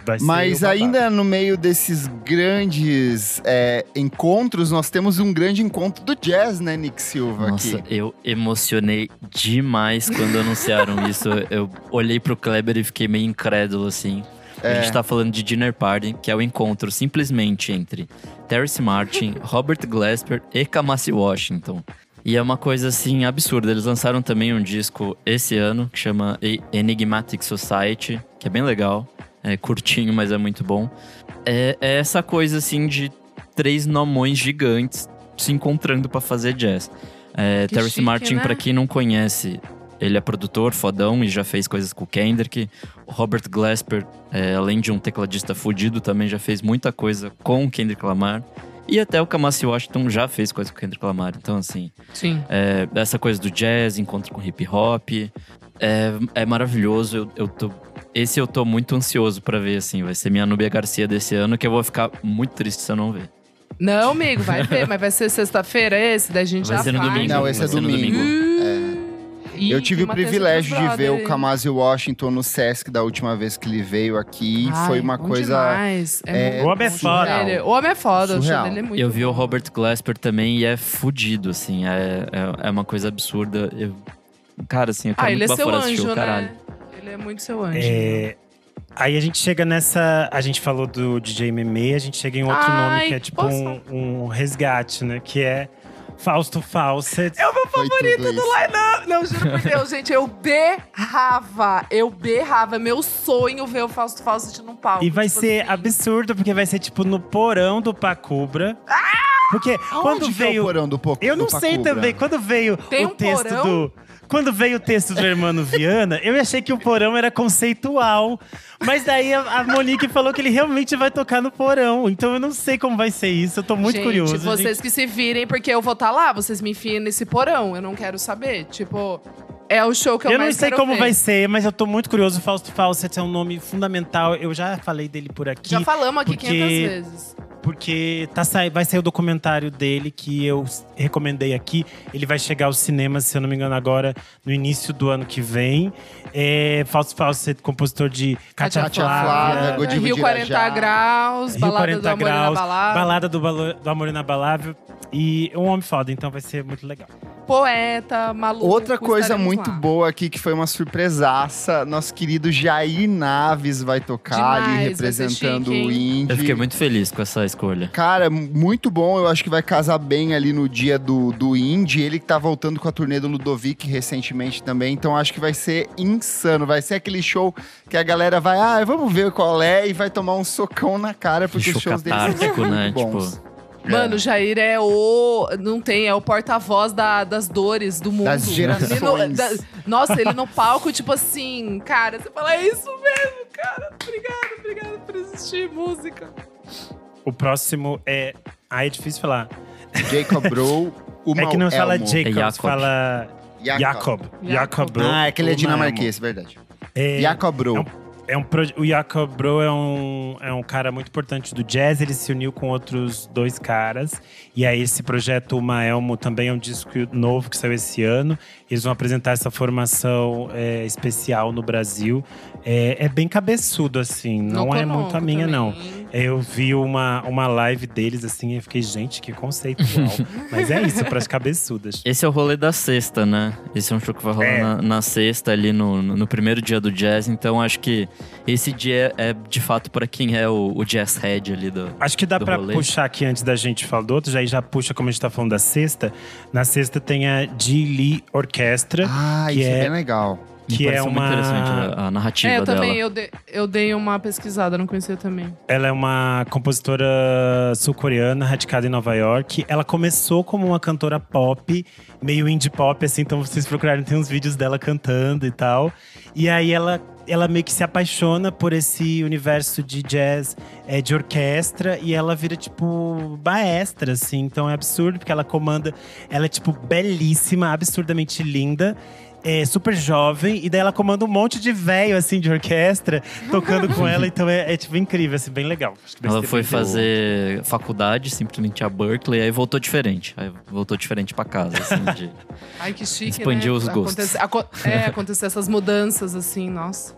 Vai ser Mas babado. ainda no meio desses grandes é, encontros, nós temos um grande encontro do jazz, né, Nick Silva? Nossa, aqui. eu emocionei demais quando anunciaram (laughs) isso. Eu olhei pro Kleber e fiquei meio incrédulo, assim. A É. gente tá falando de Dinner Party, que é o encontro simplesmente entre Terrence Martin, Robert Glasper e Kamasi Washington. E é uma coisa assim absurda. Eles lançaram também um disco esse ano que chama Enigmatic Society, que é bem legal. É curtinho, mas é muito bom. É, é essa coisa assim de três nomões gigantes se encontrando pra fazer jazz. É, Que Terrence chique, Martin, né? pra quem não conhece, ele é produtor fodão e já fez coisas com o Kendrick. O Robert Glasper, é, além de um tecladista fudido, também já fez muita coisa com o Kendrick Lamar. E até o Kamasi Washington já fez coisa com o Kendrick Lamar. Então, assim, Sim. é, essa coisa do jazz, encontro com hip hop. É, é maravilhoso. Eu, eu tô, esse eu tô muito ansioso pra ver, assim. Vai ser minha Nubia Garcia desse ano, que eu vou ficar muito triste se eu não ver. Não, amigo, vai ver, mas vai ser sexta-feira esse, daí a gente Vai já ser no faz. domingo. Não, esse vai é ser no domingo. Ih, Eu tive o privilégio de ver o. Kamasi Washington no Sesc da última vez que ele veio aqui. Ai, Foi uma coisa. demais. É é, muito O homem é foda. Ele- O homem é foda, o show Surreal. dele é muito eu vi o. Robert Glasper também e é fudido, assim. É, é, é uma coisa absurda. Eu- cara, assim, eu quero Ah, ele é muito seu anjo, show, caralho. né? Ele é muito seu anjo. É, Aí a gente chega nessa. A gente falou do DJ Meme, a gente chega em outro Ai, nome que é tipo um, um resgate, né? Que é Fausto Fawcett. É o meu favorito do line-up. Não, juro por (laughs) Deus, gente, eu berrava. Eu berrava. Meu sonho ver o Fausto Fawcett num palco. E vai tipo ser assim. absurdo, porque vai ser tipo no porão do Pacubra. Porque quando Onde que é o veio. porão do po- Eu não do sei Pacubra? também, quando veio Tem o um texto porão? do. Quando veio o texto do Hermano Viana, eu achei que o porão era conceitual. Mas daí a, Monique falou que ele realmente vai tocar no porão. Então eu não sei como vai ser isso. Eu tô muito gente, curioso. vocês gente. que se virem, porque eu vou estar lá. Vocês me enfiem nesse porão. Eu não quero saber. Tipo, é o show que eu, Eu não mais sei quero como ver. vai ser, mas eu tô muito curioso. Fausto Fawcett é um nome fundamental. Eu já falei dele por aqui. Já falamos aqui porque- 500 vezes. Porque tá sa... vai sair o documentário dele que eu recomendei aqui. Ele vai chegar aos cinemas, se eu não me engano, agora no início do ano que vem. É, Fausto Fawcett, compositor de Katia, Katia Flávia, Flávia, Rio de 40 Irajá. graus, Rio balada 40 do amor graus, inabalável. Balada do, Balo- do Amor Inabalável. E um homem foda, então vai ser muito legal. poeta, maluco. Outra coisa muito lá. boa aqui, que foi uma surpresaça, nosso querido Jair Naves vai tocar ali Demais, ser representando chique, o indie. Eu fiquei muito feliz com essa escolha. Cara, muito bom. Eu acho que vai casar bem ali no dia do, do Indie. Ele que tá voltando com a turnê do Ludovic recentemente também. Então acho que vai ser insano. Vai ser aquele show que a galera vai, ah, vamos ver qual é, e vai tomar um socão na cara, porque show os shows dele são né? bons. Mano, o Jair é o. Não tem, é o porta-voz da- das dores do mundo. Das gerações. Ele no- da- nossa, ele no palco, tipo assim, cara, você fala, é isso mesmo, cara. Obrigado, obrigado por existir música. O próximo é. Ah, é difícil falar. Jacob Bro, uma (laughs) é que não fala Elmo. Jacob, É Jacob. fala Jacob. Jacob. Jacob Bro. Ah, é que ele é dinamarquês, verdade. É, Jacob Bro. é um- É um o Jacob Bro é um, é um cara muito importante do jazz. Ele se uniu com outros dois caras. E aí, esse projeto Uma Elmo também é um disco novo que saiu esse ano. Eles vão apresentar essa formação é, especial no Brasil. É, é bem cabeçudo, assim. Não, é muito a minha, também. não. Eu vi uma, uma live deles, assim, e eu fiquei, gente, que conceitual. (laughs) Mas é isso, pras cabeçudas. Esse é o rolê da sexta, né? Esse é um show que vai rolar É. na, na sexta, ali no, no no primeiro dia do jazz. Então acho que esse dia é de fato pra quem é o, o jazz head ali do. Acho que dá rolê. puxar aqui antes da gente falar do outro, já aí já puxa como a gente tá falando da sexta. Na sexta tem a. Lee Orquestra, Ah, que isso é... é- bem legal. Que é uma- interessante a, a narrativa É, eu dela. também, eu, de- eu dei uma pesquisada, não conhecia também. ela é uma compositora sul-coreana radicada em Nova York. Ela começou como uma cantora pop, meio indie pop, assim, então vocês procurarem, tem uns vídeos dela cantando e tal. E aí ela, ela meio que se apaixona por esse universo de jazz é, de orquestra e ela vira, tipo, maestra, assim. Então é absurdo, porque ela comanda. Ela é, tipo, belíssima, absurdamente linda. É super jovem, e daí ela comanda um monte de velho, assim, de orquestra, tocando com ela. Então é, é, tipo, incrível, assim, bem legal. Acho que vai Ela foi fazer faculdade, simplesmente a Berkeley, aí voltou diferente. Aí voltou diferente pra casa, assim, (laughs) de... Ai, que chique, Expandiu né? os gostos. Acontecer, aco- é, acontecer essas mudanças, assim, nossa.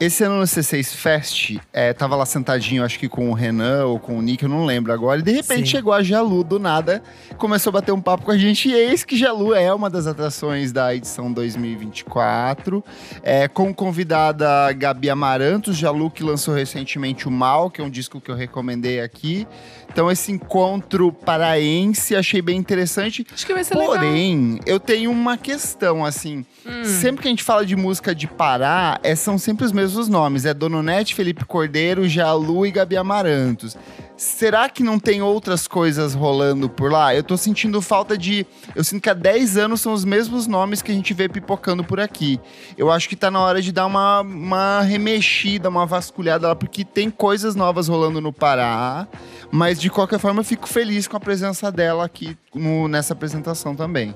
Esse ano no C6 Fest, é, tava lá sentadinho, acho que com o Renan ou com o Nick, eu não lembro agora. E de repente Sim. chegou a Jalu do nada, começou a bater um papo com a gente. E eis que Jalu é uma das atrações da edição 2024. É, com convidada Gabi Amarantos, Jalu que lançou recentemente o Mal, que é um disco que eu recomendei aqui. Então esse encontro paraense achei bem interessante. Acho que vai ser legal. Porém, eu tenho uma questão, assim. Hum. Sempre que a gente fala de música de Pará, é, são sempre os mesmos nomes. É Dononete, Felipe Cordeiro, Jalu e Gabi Amarantos. Será que não tem outras coisas rolando por lá? Eu tô sentindo falta de. Eu sinto que há 10 anos são os mesmos nomes que a gente vê pipocando por aqui. Eu acho que tá na hora de dar uma, uma remexida, uma vasculhada lá, porque tem coisas novas rolando no Pará. Mas de qualquer forma, eu fico feliz com a presença dela aqui no- nessa apresentação também.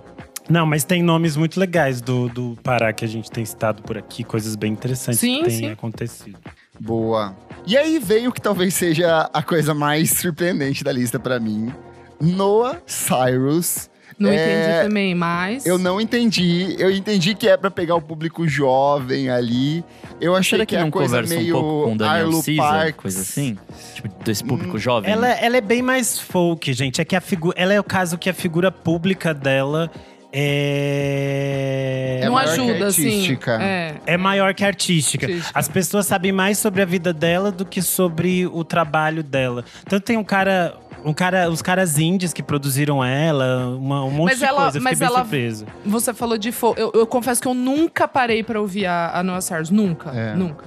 Não, mas tem nomes muito legais do, do Pará que a gente tem citado por aqui, coisas bem interessantes Sim, que têm sim. acontecido. Boa. E aí veio o que talvez seja a coisa mais surpreendente da lista pra mim. Noah Cyrus. Não É, entendi também, mas. Eu não entendi. Eu entendi que é pra pegar o público jovem ali. Eu achei Será que que é a não coisa um meio pouco com o Daniel Arlo Parks. coisa assim? Tipo, desse público jovem? Ela, ela é bem mais folk, gente. É que a figura. Ela é o caso que a figura pública dela é. É não maior que ajuda, assim. artística. É. É maior que a artística. Artística. As pessoas sabem mais sobre a vida dela do que sobre o trabalho dela. Tanto tem um cara. Um cara, os caras indies que produziram ela, uma- um monte Mas de ela- coisa. Eu mas bem ela- surpreso. Você falou de folk. Eu, eu confesso que eu nunca parei pra ouvir a, a Noah Cyrus. Nunca. É. Nunca.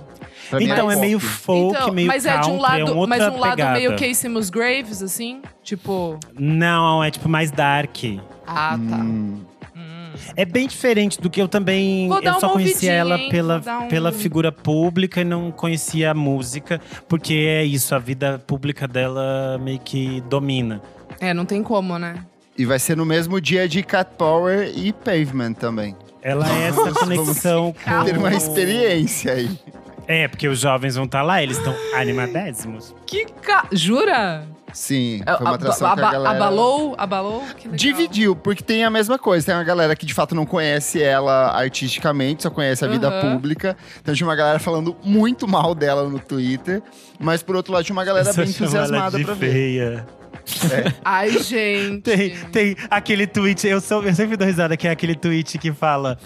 Pra mim Então é pop. meio folk, Então, meio mas country, é de um lado, uma outra mas um lado pegada. meio Casey Musgraves, assim? Tipo. Não, é tipo mais dark. Ah, tá. Hum. É bem diferente do que eu também. Vou eu só conhecia ela hein? pela, um- pela figura pública e não conhecia a música, porque é isso, a vida pública dela meio que domina. É, não tem como, né? E vai ser no mesmo dia de Cat Power e Pavement também. Ela é essa conexão (laughs) com. Ter uma experiência aí. É, porque os jovens vão estar lá, eles estão animadésimos. Que ca... Jura? Sim, É, foi uma aba- atração que a aba- galera... Abalou? Abalou? Que legal. Dividiu, porque tem a mesma coisa. Tem uma galera que de fato não conhece ela artisticamente, só conhece a vida Aham. pública. Então tinha uma galera falando muito mal dela no Twitter. Mas por outro lado, tinha uma galera bem entusiasmada pra ver. feia. Ai, gente. Tem, tem aquele tweet, eu, sou, eu sempre dou risada, que é aquele tweet que fala.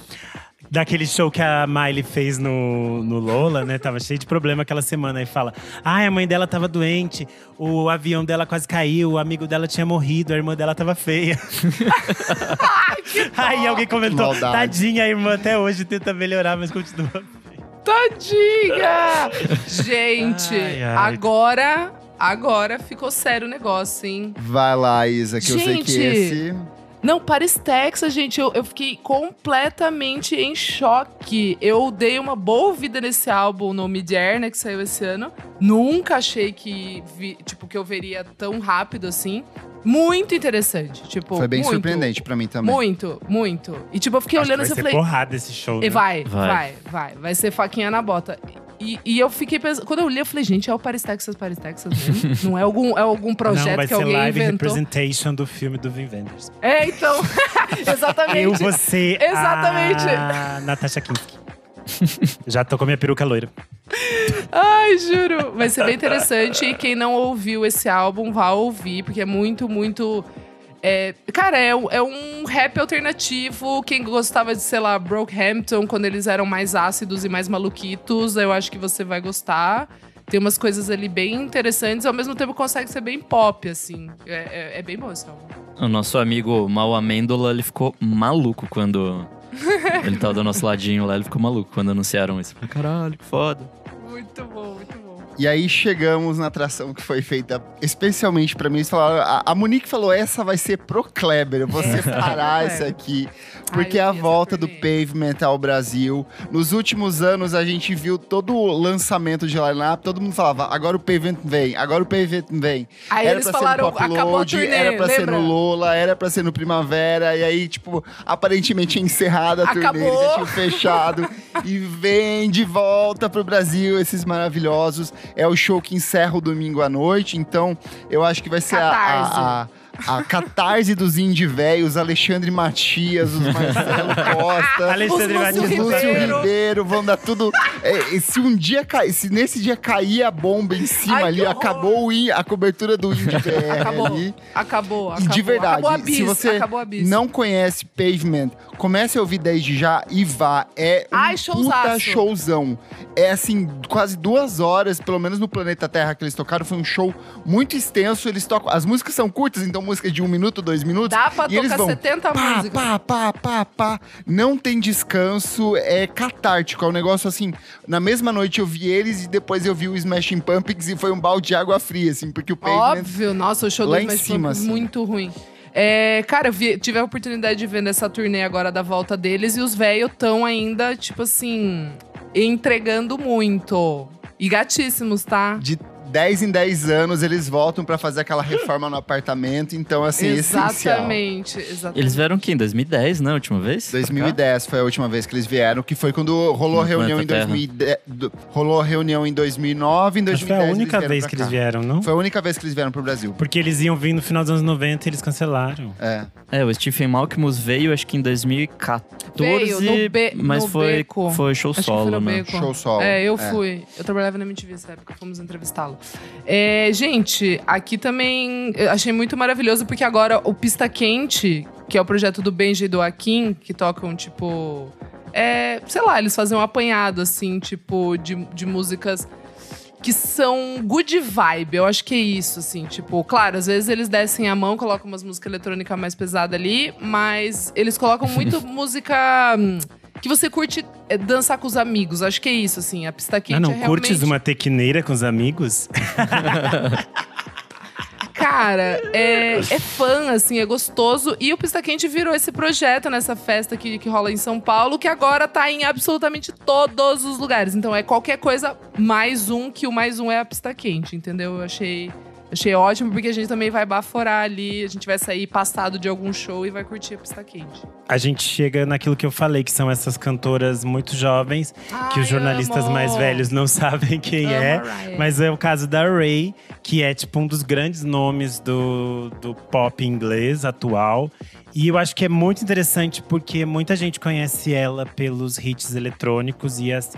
Daquele show que a Miley fez no, no Lola, né? Tava cheio de problema aquela semana. E fala: Ai, a mãe dela tava doente, o avião dela quase caiu, o amigo dela tinha morrido, a irmã dela tava feia. Ai, que dó. Aí alguém comentou. Tadinha, a irmã até hoje tenta melhorar, mas continua. Tadinha! Gente, Ai, ai. agora. Agora ficou sério o negócio, hein? Vai lá, Isa, que eu sei que Gente. esse. Não, Paris, Texas, gente, eu, eu fiquei completamente em choque. Eu dei uma boa ouvida nesse álbum no Midair, né, que saiu esse ano. Nunca achei que, vi- tipo, que eu veria tão rápido assim. Muito interessante, tipo, Foi bem muito, surpreendente pra mim também. Muito, muito. E tipo, eu fiquei Acho olhando vai assim, eu ser falei, porrada esse show. e né? vai, Vai. vai, vai, vai. ser faquinha na bota. E, e eu fiquei pensando, quando eu li, eu falei, gente, é o Paris Texas, Paris Texas mesmo? (laughs) Não é algum, é algum projeto Não, vai que ser alguém live inventou? representation do filme do Vin Wenders. É, então. (laughs) Exatamente. Eu, você, Exatamente. a Natasha Kinski. Já tô com a minha peruca loira. Ai, juro. Vai ser bem interessante. E quem não ouviu esse álbum, vá ouvir, porque é muito, muito. É, cara, é, um- é um rap alternativo. Quem gostava de, sei lá, Brokehampton, quando eles eram mais ácidos e mais maluquitos, eu acho que você vai gostar. Tem umas coisas ali bem interessantes, ao mesmo tempo consegue ser bem pop, assim. É, é- é bem bom esse álbum. O nosso amigo Mal Amêndola, ele ficou maluco quando. (laughs) ele tava do nosso ladinho lá, ele ficou maluco quando anunciaram isso. Falei, Caralho, que foda. Muito bom. E aí chegamos na atração que foi feita especialmente pra mim. Eles falaram, a, a Monique falou: essa vai ser pro Kleber, eu vou separar (laughs) Kleber. isso aqui. Porque Ai, é a essa volta do. Pavement ao Brasil. Nos últimos anos a gente viu todo o lançamento de line-up, todo mundo falava: agora o Pavement vem, agora o Pavement vem. Aí era eles pra falaram, ser no Pop acabou Load, turnê, era pra ser lembra? no Lola, era pra ser no Primavera. E aí, tipo, aparentemente encerrada a turnê, eles Acabou. já tinham fechado. (laughs) e vem de volta pro Brasil esses maravilhosos. É o show que encerra o domingo à noite, então eu acho que vai ser a, a, a, a catarse dos indie velhos, Alexandre Matias, os Marcelo Costa. Alexandre Os Matias. Lúcio Lúcio Ribeiro. Ribeiro, vão dar tudo. É, e se um dia cair, se nesse dia cair a bomba em cima Ai, ali, horror. acabou o in- a cobertura do Indie (laughs) BR Acabou, ali. acabou, E acabou. de verdade, acabou a bis, se você acabou a bis. não conhece Pavement, comece a ouvir desde já e vá. É um Ai, puta showzão. É assim, quase duas horas, pelo menos no Planeta Terra que eles tocaram, foi um show muito extenso. Eles tocam. As músicas são curtas, então música de um minuto, dois minutos. Dá pra e eles tocar vão 70 pá, músicas. pá, pá, pá, pá. Não tem descanso, é catártico. É um negócio assim. Na mesma noite eu vi eles e depois eu vi o Smashing Pumpkins e foi um balde de água fria, assim, porque o Pavement. Óbvio, nossa, o show do lá em Smash cima, Pumpkins assim. muito ruim. É, cara, eu vi- tive a oportunidade de ver nessa turnê agora da volta deles e os velhos tão ainda, tipo assim, entregando muito. E gatíssimos, tá? de 10 em 10 anos eles voltam pra fazer aquela reforma no apartamento, então assim, essencial. exatamente, exatamente. Eles vieram aqui em 2010, né? A última vez? Pra cá? 2010 foi a última vez que eles vieram, que foi quando rolou a No reunião em Planeta 2010, do- rolou a reunião em 2009, em 2010 Acho que foi a única vez que cá. eles vieram, não? Foi a única vez que eles vieram pro Brasil. Porque eles iam vir no final dos anos 90 e eles cancelaram. É. É, o Stephen Malkmus veio acho que em 2014, Veio no Be- mas no foi, Beco. foi show Acho que solo, né? Beco. Show solo. É, eu É. fui. Eu trabalhava na MTV nessa época, fomos entrevistá-lo. É, gente, aqui também achei muito maravilhoso, porque agora o Pista Quente, que é o projeto do Benji e do Akin, que tocam, tipo. É, sei lá, eles fazem um apanhado, assim, tipo, de, de músicas que são good vibe. Eu acho que é isso, assim. Tipo, claro, às vezes eles descem a mão, colocam umas músicas eletrônicas mais pesadas ali, mas eles colocam muito (laughs) música hum, que você curte é, dançar com os amigos. Acho que é isso, assim. A pista quente ah, não é curtes realmente... uma tequineira com os amigos? (laughs) Cara, é, é fã, assim, é gostoso. E o Pista Quente virou esse projeto nessa festa que, que rola em São Paulo, que agora tá em absolutamente todos os lugares. Então é qualquer coisa mais um, que o mais um é a Pista Quente, entendeu? Eu achei, achei ótimo, porque a gente também vai baforar ali, a gente vai sair passado de algum show e vai curtir a Pista Quente. A gente chega naquilo que eu falei, que são essas cantoras muito jovens, que os Ai, jornalistas amo. mais velhos não (laughs) sabem quem Amo é. Mas é o caso da Ray, que é tipo um dos grandes nomes do, do pop inglês atual. E eu acho que é muito interessante porque muita gente conhece ela pelos hits eletrônicos e as,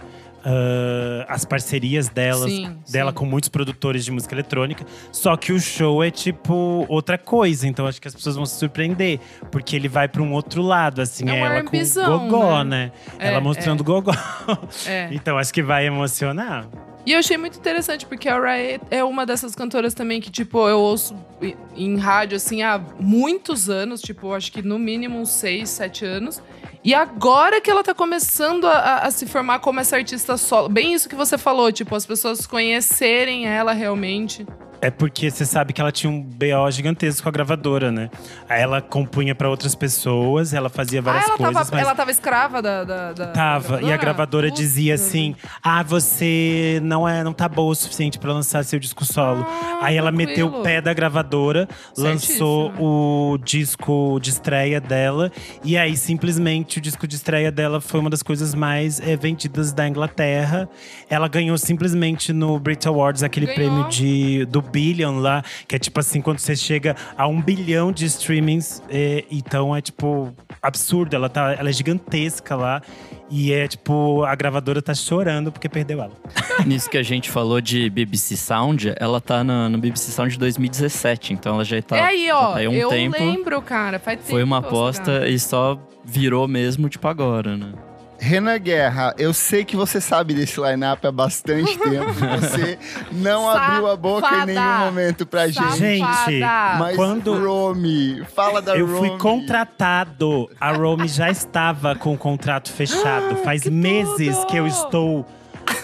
ah, as parcerias delas, Sim, dela sim. com muitos produtores de música eletrônica. Só que o show é tipo outra coisa, então acho que as pessoas vão se surpreender, porque ele vai pra um outro lado, assim, É é ela com R&Bzão, gogó, né? né? É, ela mostrando gogó. É. (laughs) então acho que vai emocionar. E eu achei muito interessante, porque a Riot é uma dessas cantoras também que, tipo, eu ouço em- rádio, assim, há muitos anos. Tipo, acho que no mínimo uns 6, 7 anos. E agora que ela tá começando a- a se formar como essa artista solo. Bem isso que você falou, tipo, as pessoas conhecerem ela realmente. É porque você sabe que ela tinha um BO gigantesco com a gravadora, né? Aí ela compunha pra outras pessoas, ela fazia várias ah, ela coisas, tava, mas ela tava escrava da. da, da Tava, e a gravadora Putz, dizia assim: "Ah, você não é, não tá boa o suficiente pra lançar seu disco solo". Ah, Aí ela meteu o tranquilo. pé da gravadora, lançou Certíssimo. o disco de estreia dela e aí simplesmente o disco de estreia dela foi uma das coisas mais eh, vendidas da Inglaterra. Ela ganhou simplesmente no Brit Awards aquele Ganhou. prêmio de do Billion lá, que é tipo assim quando você chega a um bilhão de streamings, eh, então é tipo absurdo. Ela tá, ela é gigantesca lá. E é tipo, a gravadora tá chorando porque perdeu ela. (laughs) Nisso que a gente falou de BBC Sound, ela tá no, no BBC Sound de 2017, então ela já tá, é aí, ó. tá aí um eu tempo. lembro, cara. Faz tempo. Foi uma aposta e só virou mesmo, tipo, agora, né? Renan Guerra, eu sei que você sabe desse line-up há bastante (laughs) tempo. Você não abriu a boca em nenhum momento pra gente. Gente. Mas quando- Romy, fala da Eu Romy. fui contratado. A Romy já estava com o contrato fechado. (gasps) Faz meses tudo! que eu estou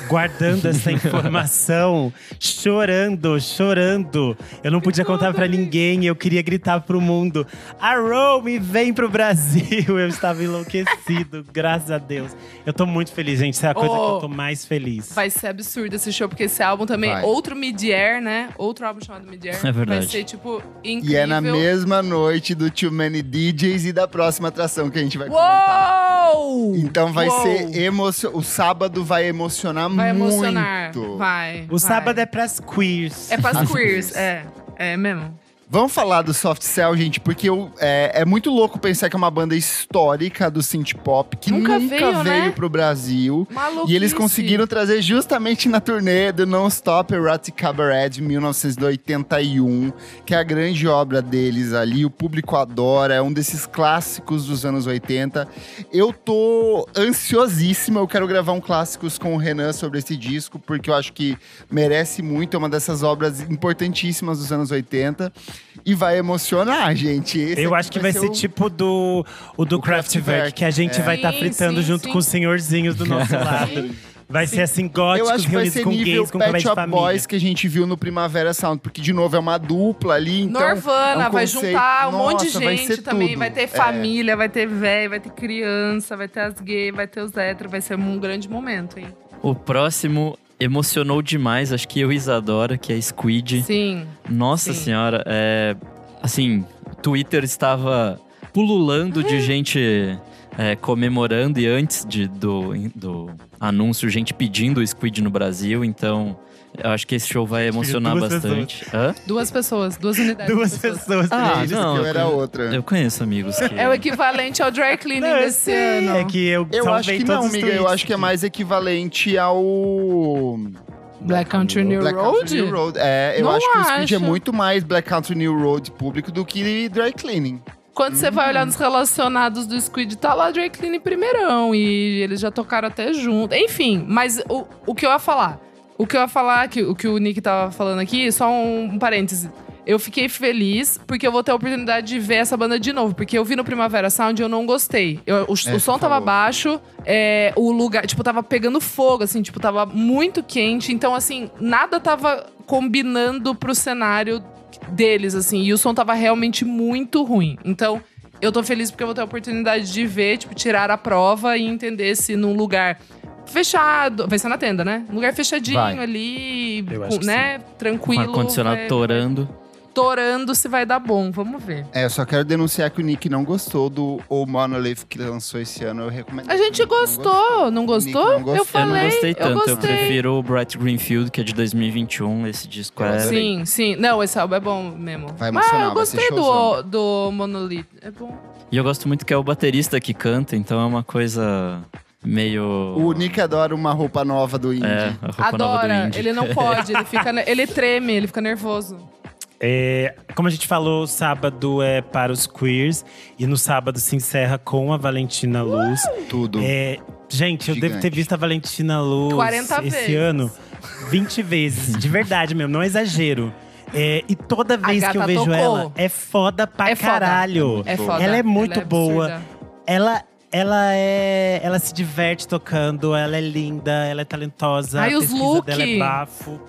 guardando essa informação, chorando, chorando. Eu não podia contar pra ninguém, eu queria gritar pro mundo: "A Romy vem pro Brasil". Eu estava enlouquecido, graças a Deus. Eu tô muito feliz, gente. Essa é a coisa que eu Oh, tô mais feliz. Vai ser absurdo esse show, porque esse álbum também, Vai. outro mid-air, né? Outro álbum chamado mid-air. É verdade. Vai ser, tipo, incrível. E é na mesma noite do Too Many DJs e da próxima atração que a gente vai comentar. Uou! Então vai Uou! ser emocio... O sábado vai emocionar Vai muito. emocionar. Vai. O vai. sábado é pras queers. É pras As queers, queers. é. É mesmo. Vamos falar do Soft Cell, gente, porque eu, é, é muito louco pensar que é uma banda histórica do synth pop que Nunca nunca, veio, veio, né? pro Brasil. Maluquice. E eles conseguiram trazer justamente na turnê do Non Stop Erotic Cabaret de 1981, que é a grande obra deles ali. O público adora, é um desses clássicos dos anos 80. Eu tô ansiosíssima, eu quero gravar um clássicos com o Renan sobre esse disco, porque eu acho que merece muito, é uma dessas obras importantíssimas dos anos 80. E vai emocionar, gente. Esse Eu acho que vai, ser o- tipo do, o do Kraftwerk, que a gente é. vai estar Sim, fritando sim, junto sim. com os senhorzinhos do nosso (laughs) lado. Vai ser assim, Eu góticos acho que vai reunidos ser com nível gays, com Pet comédia de Shop. Boys que a gente viu no Primavera Sound, porque de novo é uma dupla ali, então Norvana, é um vai juntar um monte de Nossa, vai gente também. tudo. Vai ter É. família, vai ter velho, vai ter criança, vai ter as gays, vai ter os héteros. Vai ser um grande momento, hein? O próximo emocionou demais, acho que eu e Isadora, que é Squid. Sim. Nossa Sim. senhora, é. Assim, Twitter estava pululando de gente é, comemorando e antes de, do, do anúncio, gente pedindo o Squid no Brasil. Então, eu acho que esse show vai emocionar duas bastante. Hã? Duas pessoas, duas unidades. Duas pessoas. pessoas. Ah, não, que eu era outra. Eu conheço amigos que. É o equivalente ao dry cleaning Não, desse sei, ano. É que eu, Eu acho que não, amiga. Eu acho que é mais equivalente ao. Black Country New Black Road? Country New Road. É, eu Não acho que o Squid é acho. muito mais Black Country New Road público do que Dry Cleaning. Quando você vai olhar nos relacionados do Squid, tá lá Drake Clean primeirão. E eles já tocaram até junto. Enfim, mas o, o que eu ia falar? O que eu ia falar, que, o que o Nick tava falando aqui, só um, um parêntese. Eu fiquei feliz porque eu vou ter a oportunidade de ver essa banda de novo. Porque eu vi no Primavera Sound e eu não gostei. Eu- o, o você som tava baixo, é, o lugar, tipo, tava pegando fogo, assim, tipo, tava muito quente. Então, assim, nada tava combinando pro cenário deles, assim. E o som tava realmente muito ruim. Então, eu tô feliz porque eu vou ter a oportunidade de ver, tipo, tirar a prova e entender se num lugar fechado. Vai ser na tenda, né? Um lugar fechadinho Vai. ali, Eu com- né? Com Tranquilo. ar-condicionado vai- torando. Torando se vai dar bom. Vamos ver. É, eu só quero denunciar que o Nick não gostou do O Monolith que lançou esse ano. Eu recomendo. A gente gostou, não gostou? Nick não gostou. Eu falei, eu não gostei tanto, eu, gostei. prefiro o Bright Greenfield, que é de 2021. Esse disco Eu é. Sim, sim. Não, esse álbum é bom mesmo. Vai Mas emocionar, eu vai ser gostei do, do Monolith. É bom. E eu gosto muito que é o baterista que canta, então é uma coisa meio. O Nick adora uma roupa nova do indie. É, a roupa nova do Adora. indie. Ele não pode, ele fica. Ele treme, ele fica nervoso. É, como a gente falou, sábado é para os queers. E no sábado se encerra com a Valentina Luz. Tudo. É, gente, eu devo ter Gigante. visto a Valentina Luz 40 esse vezes. ano 20 vezes. De verdade mesmo, não é exagero. É, e toda vez que eu gata vejo tocou. ela, é foda pra É foda. caralho. É foda. Ela é muito boa. absurda. Ela, ela é. Ela se diverte tocando, ela é linda, ela é talentosa. Ai, a os pesquisa look. dela é bafo.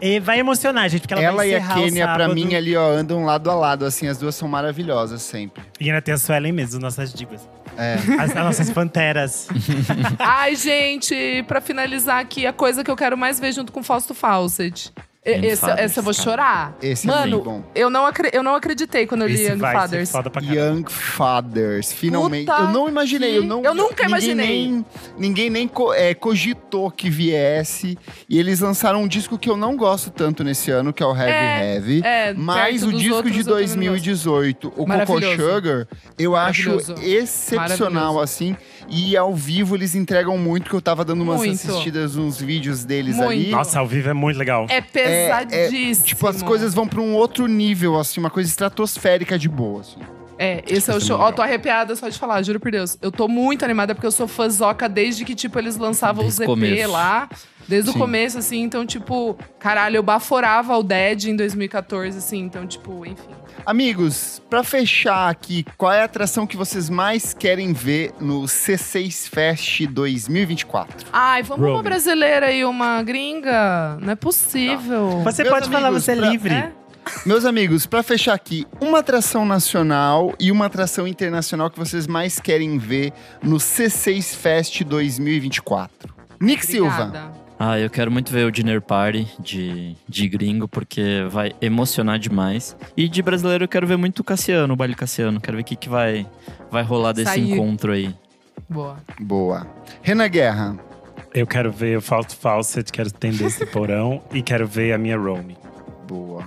E vai emocionar, gente, porque ela, Ela vai e a Kênia, pra mim, ali, ó, andam lado a lado, assim, as duas são maravilhosas sempre. E ainda tem a Suelen mesmo, nossas divas. É. As, as nossas panteras. (laughs) Ai, gente, pra finalizar aqui, a coisa que eu quero mais ver junto com Fausto Fawcett. E- Fathers, esse eu vou chorar. Esse é Mano, bem bom. eu não, eu não acreditei quando eu li Esse Young vai Fathers. ser foda pra. Young Fathers, finalmente. Puta eu não imaginei, eu que- não. eu nunca ninguém imaginei. Nem, ninguém nem co- é, cogitou que viesse. E eles lançaram um disco que eu não gosto tanto nesse ano, que é o Heavy É, Heavy. É, Mas o disco outros, de eu também não gosto. 2018, o Coco. Sugar, eu acho excepcional, assim. E ao vivo eles entregam muito, que eu tava dando umas Muito. assistidas nos vídeos deles Muito. ali. Nossa, ao vivo é muito legal. É pesadíssimo. Tipo, as coisas vão pra um outro nível, assim, uma coisa estratosférica de boa, assim. É, esse é o é show. Ó, tô arrepiada só de falar, juro por Deus. Eu tô muito animada porque eu sou fãzoca desde que, tipo, eles lançavam Desde os o EP começo. lá. Desde Sim. o começo, assim. Então, tipo, caralho, eu baforava o Dead em 2014, assim. Então, tipo, enfim. Amigos, pra fechar aqui, qual é a atração que vocês mais querem ver no C6 Fest 2024? Ai, vamos uma Romy. brasileira e uma gringa? Não é possível. Você Meus pode falar, amigos, você é pra- livre. É? Meus amigos, pra fechar aqui, uma atração nacional e uma atração internacional que vocês mais querem ver no C6 Fest 2024. Nick Silva. Ah, eu quero muito ver o Dinner Party de, de gringo, porque vai emocionar demais. E de brasileiro eu quero ver muito o Cassiano, o baile Cassiano. Quero ver o que, que vai, vai rolar desse Sair. encontro aí. Boa. Boa. Renan Guerra. Eu quero ver o Fausto Fawcett, quero entender esse (laughs) porão. e quero ver a minha Romy. Boa.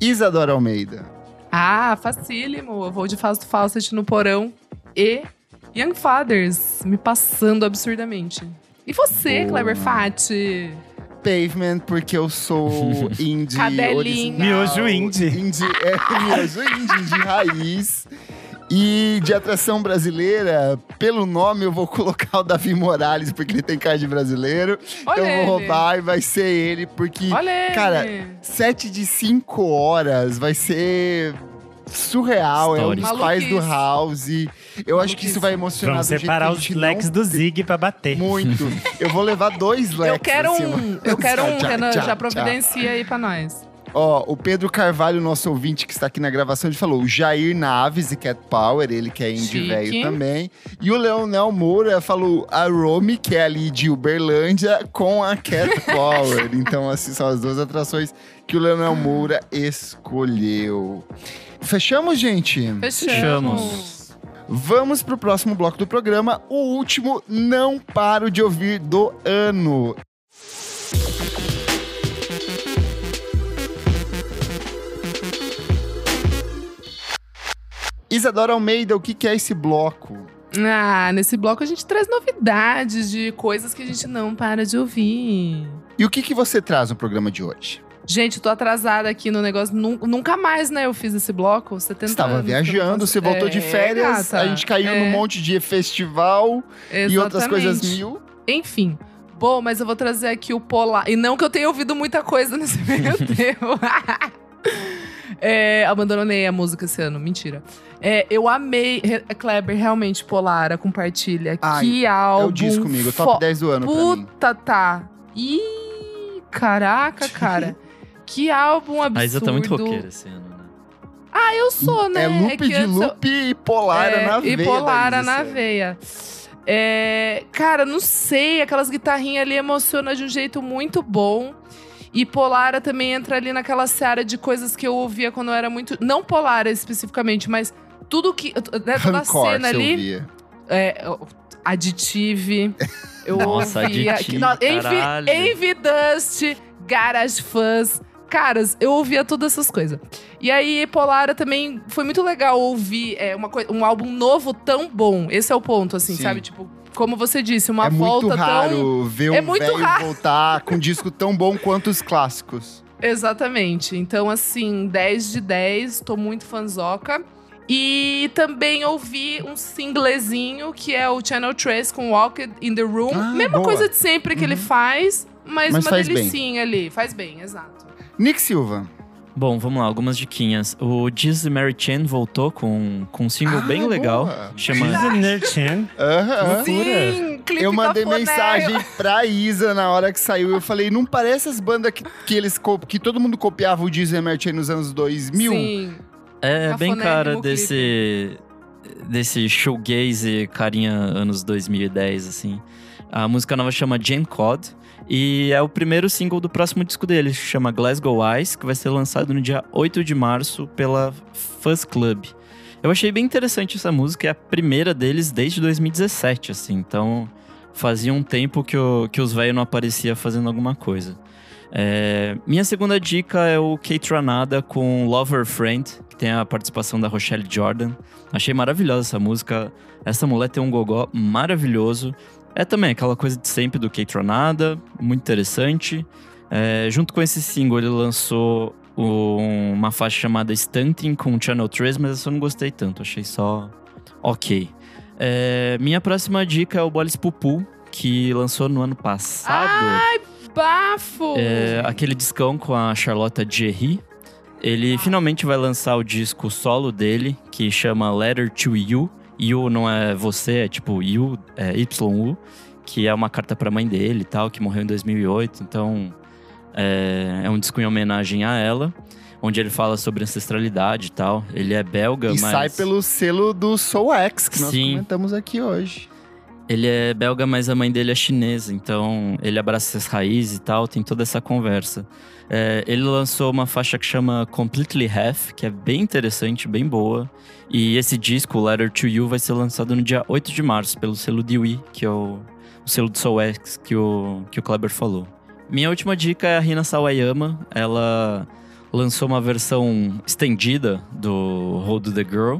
Isadora Almeida. Ah, facílimo. Eu vou de Fausto Fawcett no porão e Young Fathers me passando absurdamente. E você, Boa. Kleber Fati? Pavement, porque eu sou (laughs) indie Cadelinha. original. Miojo indie. Indie, é, (laughs) miojo indie de raiz. E de atração brasileira, pelo nome eu vou colocar o Davi Morales, porque ele tem cara de brasileiro. Olha eu vou ele. roubar e vai ser ele, porque Olha ele. cara, sete de cinco horas vai ser surreal. É um dos pais do. House. Eu acho que isso vai emocionar Vamos do separar os leques não do Zig pra bater. muito. Eu vou levar dois leques. Eu quero assim, um. Eu quero um, Renan. Já tchau. providencia aí pra nós. Ó, o Pedro Carvalho, nosso ouvinte que está aqui na gravação, ele falou o Jair Naves e Cat Power, ele que é indie velho também. E o Leonel Moura falou a Romy, que é ali de Uberlândia, com a Cat (laughs) Power. então, assim, são as duas atrações que o Leonel Moura escolheu. Fechamos, gente? Fechamos. Fechamos. Vamos pro próximo bloco do programa, o último Não Paro de Ouvir do ano. Isadora Almeida, o que que é esse bloco? Ah, nesse bloco a gente traz novidades de coisas que a gente não para de ouvir. E o que que você traz no programa de hoje? Gente, tô atrasada aqui no negócio. Nun- Nunca mais, né, eu fiz esse bloco. 70 Você não viajando, você voltou É, de férias, gata, a gente caiu é, num monte de festival e outras coisas exatamente. mil. Enfim. Bom, mas eu vou trazer aqui o Polar. E não que eu tenha ouvido muita coisa nesse (laughs) meio tempo. (laughs) é, abandonei a música esse ano, mentira. É, eu amei. Kleber, realmente, Polara, compartilha. Ai, que É álbum. o disco comigo, top fo- 10 do ano. Puta, tá. Ih, caraca, (laughs) cara. Que álbum absurdo. A Isa tá muito roqueira esse ano, né? Ah, eu sou, né? É loop que de antes eu- loop e polara é, na veia. E polara na veia. É, cara, não sei, aquelas guitarrinhas ali emocionam de um jeito muito bom. E Polara também entra ali naquela seara de coisas que eu ouvia quando eu era muito. Não Polara especificamente, mas tudo que. Né, toda a Rancor, cena ali. ouvia. É, Additive. Eu Nossa, ouvia. Additive, Envy. Envy Dust, Garage Fuzz. Caras, eu ouvia todas essas coisas. E aí, Polara também foi muito legal ouvir é, uma um álbum novo tão bom. Esse é o ponto, assim, Sim. sabe? Tipo, como você disse, uma é volta muito raro ver É um muito velho raro. voltar com um disco tão bom quanto os clássicos. tão. (laughs) Exatamente. Então, assim, 10 de 10, tô muito fanzoca. E também ouvi um singlezinho que é o Channel 3 com Walk in the Room. Ah, Mesma boa. coisa de sempre que ele faz, mas, Mas uma faz bem. delicinha ali. Faz bem, exato. Nick Silva. Bom, vamos lá, algumas diquinhas. O Jesus Mary Chain voltou com, com um single Ah, bem legal. boa. Chama Designer Chan. Aham. Sim, clipe Eu mandei mensagem pra Isa na hora que saiu. Eu falei, não parece as bandas que, que eles que todo mundo copiava o Disney Merchant nos anos 2000? Sim. É bem cara clipe. desse desse showgaze carinha anos 2010 assim. A música nova chama Jane Cod e é o primeiro single do próximo disco dele, chama Glasgow Eyes, que vai ser lançado no dia 8 de março pela Fuzz Club. Eu achei bem interessante essa música, é a primeira deles desde 2017, assim. Então, fazia um tempo que, o- que os velhos não aparecia fazendo alguma coisa. É, minha segunda dica é o Kate Ranada com Lover Friend, que tem a participação da Rochelle Jordan. Achei maravilhosa essa música. Essa mulher tem um gogó maravilhoso. É também aquela coisa de sempre do Kate Ranada, muito interessante. É, junto com esse single, ele lançou uma faixa chamada Stunting com Channel 3, mas essa eu não gostei tanto, achei só ok. É, minha próxima dica é o Bolis Pupu, que lançou no ano passado. Bafo! É, aquele discão com a Charlotte Jerry. Ele finalmente vai lançar o disco solo dele, que chama Letter to You. You não é você, é tipo You, é YU, que é uma carta pra mãe dele e tal, que morreu em 2008. Então, é, é um disco em homenagem a ela, onde ele fala sobre ancestralidade e tal. Ele é belga, E mas. sai pelo selo do Soul X, que nós Sim. comentamos aqui hoje. Ele é belga, mas a mãe dele é chinesa, então ele abraça essas raízes e tal, tem toda essa conversa. É, ele lançou uma faixa que chama Completely Half, que é bem interessante, bem boa. E esse disco, Letter to You, vai ser lançado no dia 8 de março pelo selo Dewey, que é o, o selo do Soul X que o, que o Kleber falou. Minha última dica é a Rina Sawayama. Ela lançou uma versão estendida do Hold the Girl,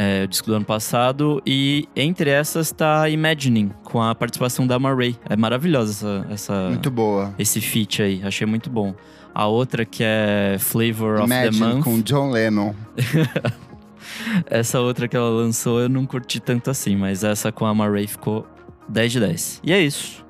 é, o disco do ano passado, e entre essas tá Imagining, com a participação da Maray. É maravilhosa essa, essa- Muito boa. esse feat aí, achei muito bom. A outra que é Flavor of the Imagine Month, com John Lennon. (laughs) essa outra que ela lançou eu não curti tanto assim, mas essa com a Maray ficou 10 de 10. E é isso.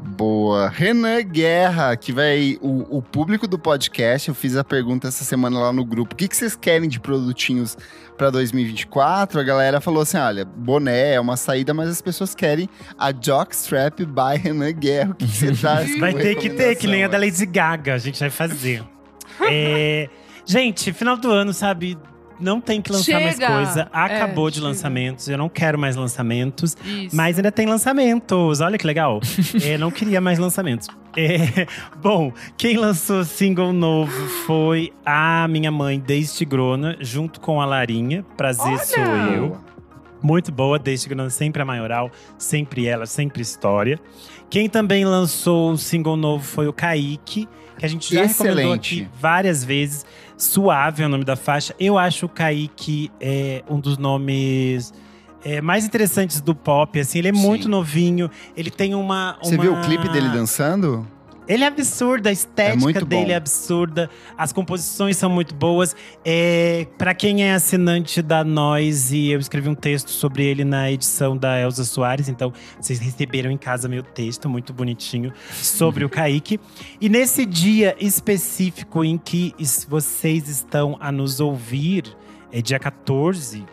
Boa. Renan Guerra, que vai. O, o público do podcast, eu fiz a pergunta essa semana lá no grupo. O que, que vocês querem de produtinhos pra 2024? A galera falou assim: olha, boné é uma saída, mas as pessoas querem a Jockstrap by Renan Guerra. O que, que você traz? (laughs) Vai ter que ter, que nem a da? Lady Gaga, a gente vai fazer. (laughs) É, gente, final do ano, sabe? Não tem que lançar mais Chega! coisa. Acabou É, de lançamentos. Eu não quero mais lançamentos. Isso. Mas ainda tem lançamentos. Olha que legal. (laughs) É, não queria mais lançamentos. É, bom, quem lançou single novo foi a minha mãe, Deise Tigrona, junto com a Larinha. Prazer Olha! sou eu. Muito boa, Deise Tigrona, sempre a maioral, sempre ela, sempre história. Quem também lançou o single novo foi o Kaique, que a gente já recomendou Excelente. aqui várias vezes. Suave é o nome da faixa. Eu acho o Kaique é, um dos nomes é, mais interessantes do pop. Assim, ele é Sim. muito novinho. Ele tem uma, Você uma- viu o clipe dele dançando? Ele é absurdo, a estética muito dele é absurda, as composições são muito boas. É, para quem é assinante da Noise, eu escrevi um texto sobre ele na edição da Elza Soares, então vocês receberam em casa meu texto, muito bonitinho, sobre o (laughs) Kaique. E nesse dia específico em que vocês estão a nos ouvir, é dia 14,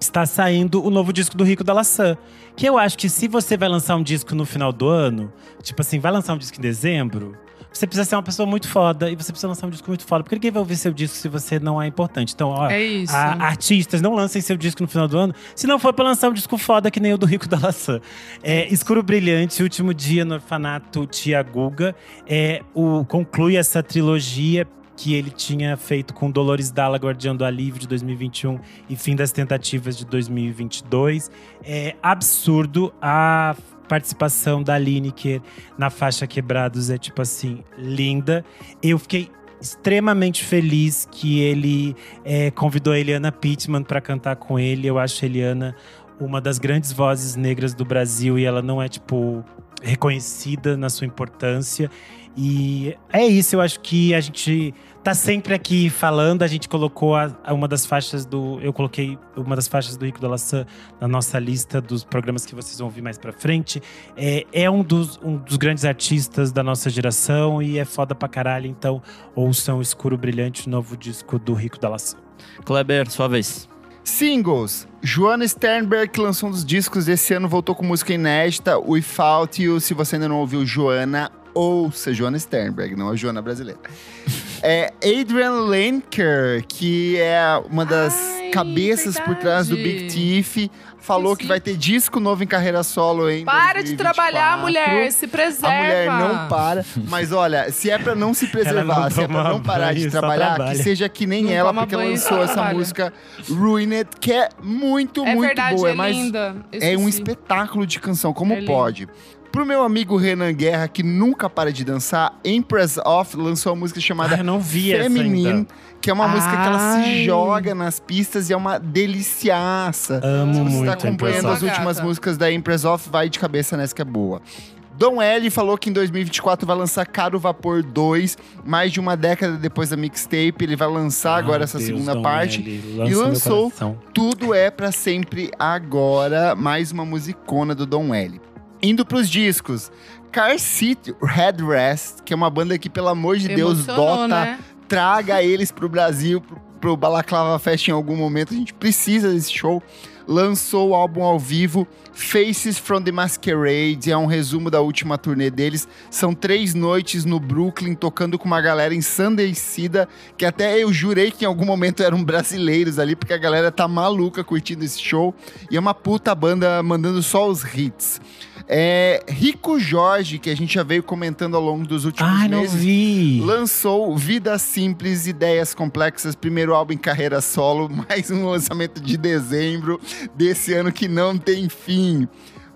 está saindo o novo disco do Rico da Laçã. Que eu acho que se você vai lançar um disco no final do ano, tipo assim, vai lançar um disco em dezembro, você precisa ser uma pessoa muito foda e você precisa lançar um disco muito foda. Porque ninguém vai ouvir seu disco se você não é importante. Então, ó, É a- artistas, não lancem seu disco no final do ano, se não for pra lançar um disco foda que nem o do Rico da Laçã. É, Escuro Brilhante, Último Dia no Orfanato Tia Guga, é, o, conclui essa trilogia que ele tinha feito com Dolores Dalla, Guardião do Alívio, de 2021 e Fim das Tentativas, de 2022. É absurdo a participação da Lineker na faixa Quebrados é, tipo assim, linda. Eu fiquei extremamente feliz que ele é, convidou a Eliana Pittman para cantar com ele. Eu acho a Eliana uma das grandes vozes negras do Brasil e ela não é, tipo, reconhecida na sua importância. E é isso, eu acho que a gente tá sempre aqui falando. A gente colocou a, a uma das faixas do. Eu coloquei uma das faixas do Rico da Laçã na nossa lista dos programas que vocês vão ouvir mais pra frente. É, é um, dos, um dos grandes artistas da nossa geração e é foda pra caralho. Então, ouçam Escuro Brilhante, o novo disco do Rico da Laçã. Kleber, sua vez. Singles. Joana Sternberg, que lançou um dos discos desse ano, voltou com música inédita, Without You. Se você ainda não ouviu Joana, ouça Joana Sternberg, não a Joana brasileira. É Adrian Lenker, que é uma das Ai, cabeças por trás do Big verdade. Thief, falou Sim, que vai ter disco novo em carreira solo em Para de 2024. trabalhar, mulher. Se preserva. A mulher não para. Mas olha, se é pra não se preservar, não se é pra toma não parar de trabalhar, trabalha. que seja que nem Não ela, porque ela lançou essa trabalha. música Ruined, que é muito, É muito verdade, boa. é mas linda. é um espetáculo de canção, como É lindo. Pro meu amigo Renan Guerra, que nunca para de dançar, Empress Off lançou uma música chamada Ah, eu não vi essa Feminine, que é uma música que ela se Ai. joga nas pistas e é uma deliciaça. Amo Se você muito tá acompanhando as últimas músicas da Empress Off, vai de cabeça nessa que é boa. Dom L falou que em 2024 vai lançar Caro Vapor 2, mais de uma década depois da mixtape. Ele vai lançar agora Meu essa Deus, segunda Dom parte. Lança e lançou. Tudo é pra sempre agora, mais uma musicona do Dom L. Indo pros discos, Car Seat Headrest, que é uma banda que, pelo amor de Deus, Emocionou, Dota, né? traga eles pro Brasil, pro, pro Balaclava Fest em algum momento. A gente precisa desse show. Lançou o álbum ao vivo, Faces from the Masquerade. É um resumo da última turnê deles. São três noites no Brooklyn, tocando com uma galera ensandecida, que até eu jurei que em algum momento eram brasileiros ali, porque a galera tá maluca curtindo esse show. E é uma puta banda mandando só os hits. É, Rico Jorge, que a gente já veio comentando ao longo dos últimos não meses, vi. lançou Vida Simples, Ideias Complexas, primeiro álbum em carreira solo, (laughs) mais um lançamento de dezembro desse ano que não tem fim.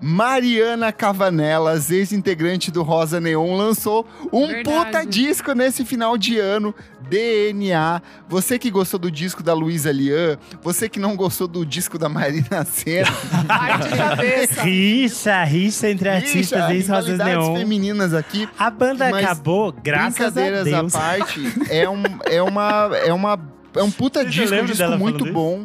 Mariana Cavanelas, ex-integrante do Rosa Neon, lançou um Verdade. puta disco nesse final de ano, DNA. Você que gostou do disco da Luísa Lian, você que não gostou do disco da Marina Senna. (laughs) Rixa, rixa entre artistas ex-Rosas rivalidades Neon. femininas aqui. A banda Mas acabou, graças a Brincadeiras Deus. à parte, é um, é uma, é uma, é um puta disco, é um disco muito bom.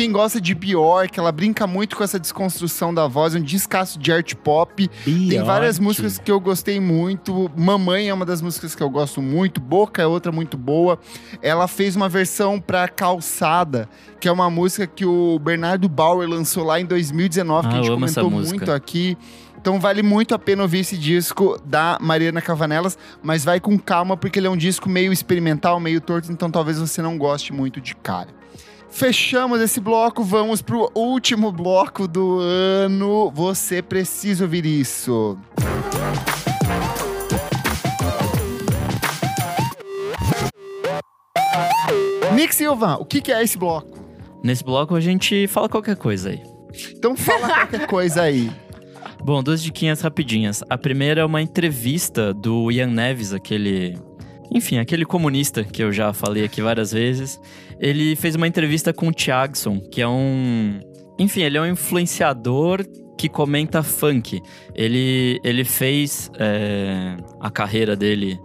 Quem gosta de Bjork, ela brinca muito com essa desconstrução da voz, um descasso de art pop. Tem várias Bjork. músicas que eu gostei muito. Mamãe é uma das músicas que eu gosto muito. Boca é outra muito boa. Ela fez uma versão pra Calçada, que é uma música que o Bernardo Bauer lançou lá em 2019, que Ah, a gente eu amo essa comentou muito aqui. Então vale muito a pena ouvir esse disco da Mariana Cavanelas, mas vai com calma porque ele é um disco meio experimental, meio torto, então talvez você não goste muito de cara. Fechamos esse bloco, vamos pro último bloco do ano. Você precisa ouvir isso. Nick Silva, o que que é esse bloco? Nesse bloco a gente fala qualquer coisa aí. Então fala qualquer (laughs) coisa aí. Bom, duas diquinhas rapidinhas. A primeira é uma entrevista do Ian Neves, aquele. Enfim, aquele comunista que eu já falei aqui várias vezes. Ele fez uma entrevista com o Thiagson, que é um. Enfim, ele é um influenciador que comenta funk. Ele, ele fez é, a carreira dele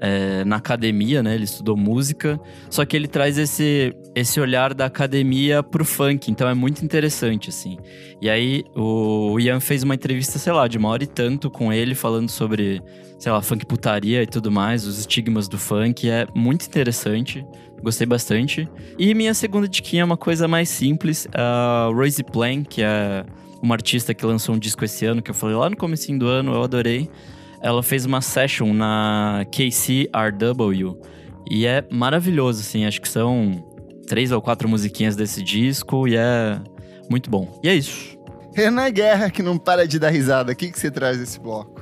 é, na academia, né? Ele estudou música. Só que ele traz esse, esse olhar da academia pro funk. Então é muito interessante, assim. E aí o Ian fez uma entrevista, sei lá, de uma hora e tanto com ele, falando sobre, sei lá, funk putaria e tudo mais, os estigmas do funk. É muito interessante. Gostei bastante. E minha segunda diquinha é uma coisa mais simples. A Rosie Plan, que é uma artista que lançou um disco esse ano, que eu falei lá no comecinho do ano, eu adorei. Ela fez uma session na KCRW. E é maravilhoso, assim. Acho que são três ou quatro musiquinhas desse disco e é muito bom. E é isso. Renan Guerra, que não para de dar risada. O que, que você traz desse bloco?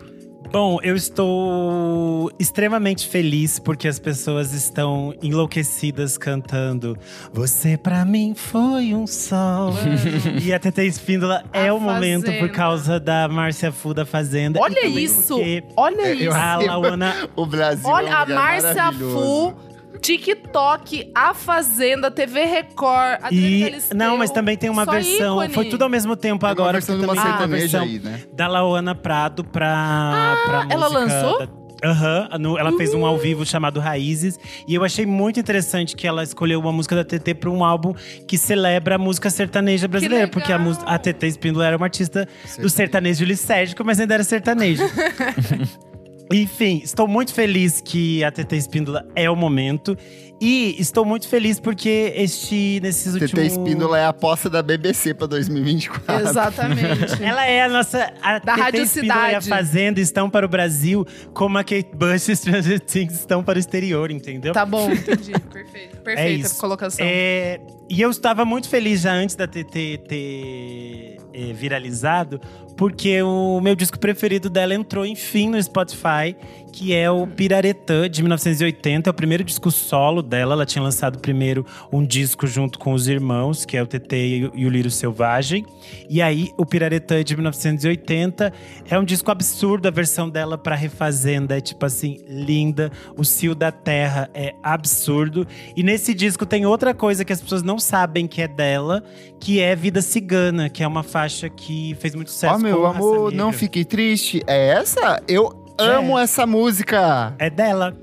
Bom, eu estou extremamente feliz porque as pessoas estão enlouquecidas cantando Você pra mim foi um sol. (laughs) e a TT Espíndola é A o momento por Fazenda. causa da Márcia Fu da Fazenda. Olha isso! Olha É, isso! A Lauana (laughs) O Brasil é um Olha, a lugar Márcia. Fu TikTok, A Fazenda, TV Record, Adriana E Galisteu, não, mas também tem uma só versão. ícone. Foi tudo ao mesmo tempo Tem agora. uma versão de porque uma também tem uma sertaneja versão aí, né? da Lauana Prado pra, pra música. ela lançou? da- Aham, no- ela fez um ao vivo chamado Raízes. E eu achei muito interessante que ela escolheu uma música da TT pra um álbum que celebra a música sertaneja brasileira. Porque a, a TT Espíndola era uma artista do sertanejo licérgico, mas ainda era sertanejo. (laughs) Enfim, estou muito feliz que a TT Espíndola é o momento. E estou muito feliz porque este, nesses últimos… TT Espíndola é a aposta da BBC pra 2024. Exatamente. (laughs) Ela é a nossa. A Da TT Espíndola e a. Fazenda estão para o Brasil, como a Kate Bush e Stranger Things estão para o exterior, entendeu? Tá bom, (laughs) entendi. Perfeito. Perfeita É colocação. É, e eu estava muito feliz já antes da TT ter é, viralizado, porque o meu disco preferido dela entrou, enfim, no Spotify, que é o Piraretã, de 1980. É o primeiro disco solo dela. Ela tinha lançado primeiro um disco junto com os irmãos, que é o TT e o- Lírio Selvagem. E aí, o Piraretã de 1980 é um disco absurdo. A versão dela para Refazenda é, tipo assim, linda. O Cio da Terra é absurdo. E nesse disco tem outra coisa que as pessoas não sabem que é dela, que é Vida Cigana, que é uma faixa que fez muito sucesso. Ó, meu com Raça amor, não fiquei triste. É essa? Eu amo essa música. É dela.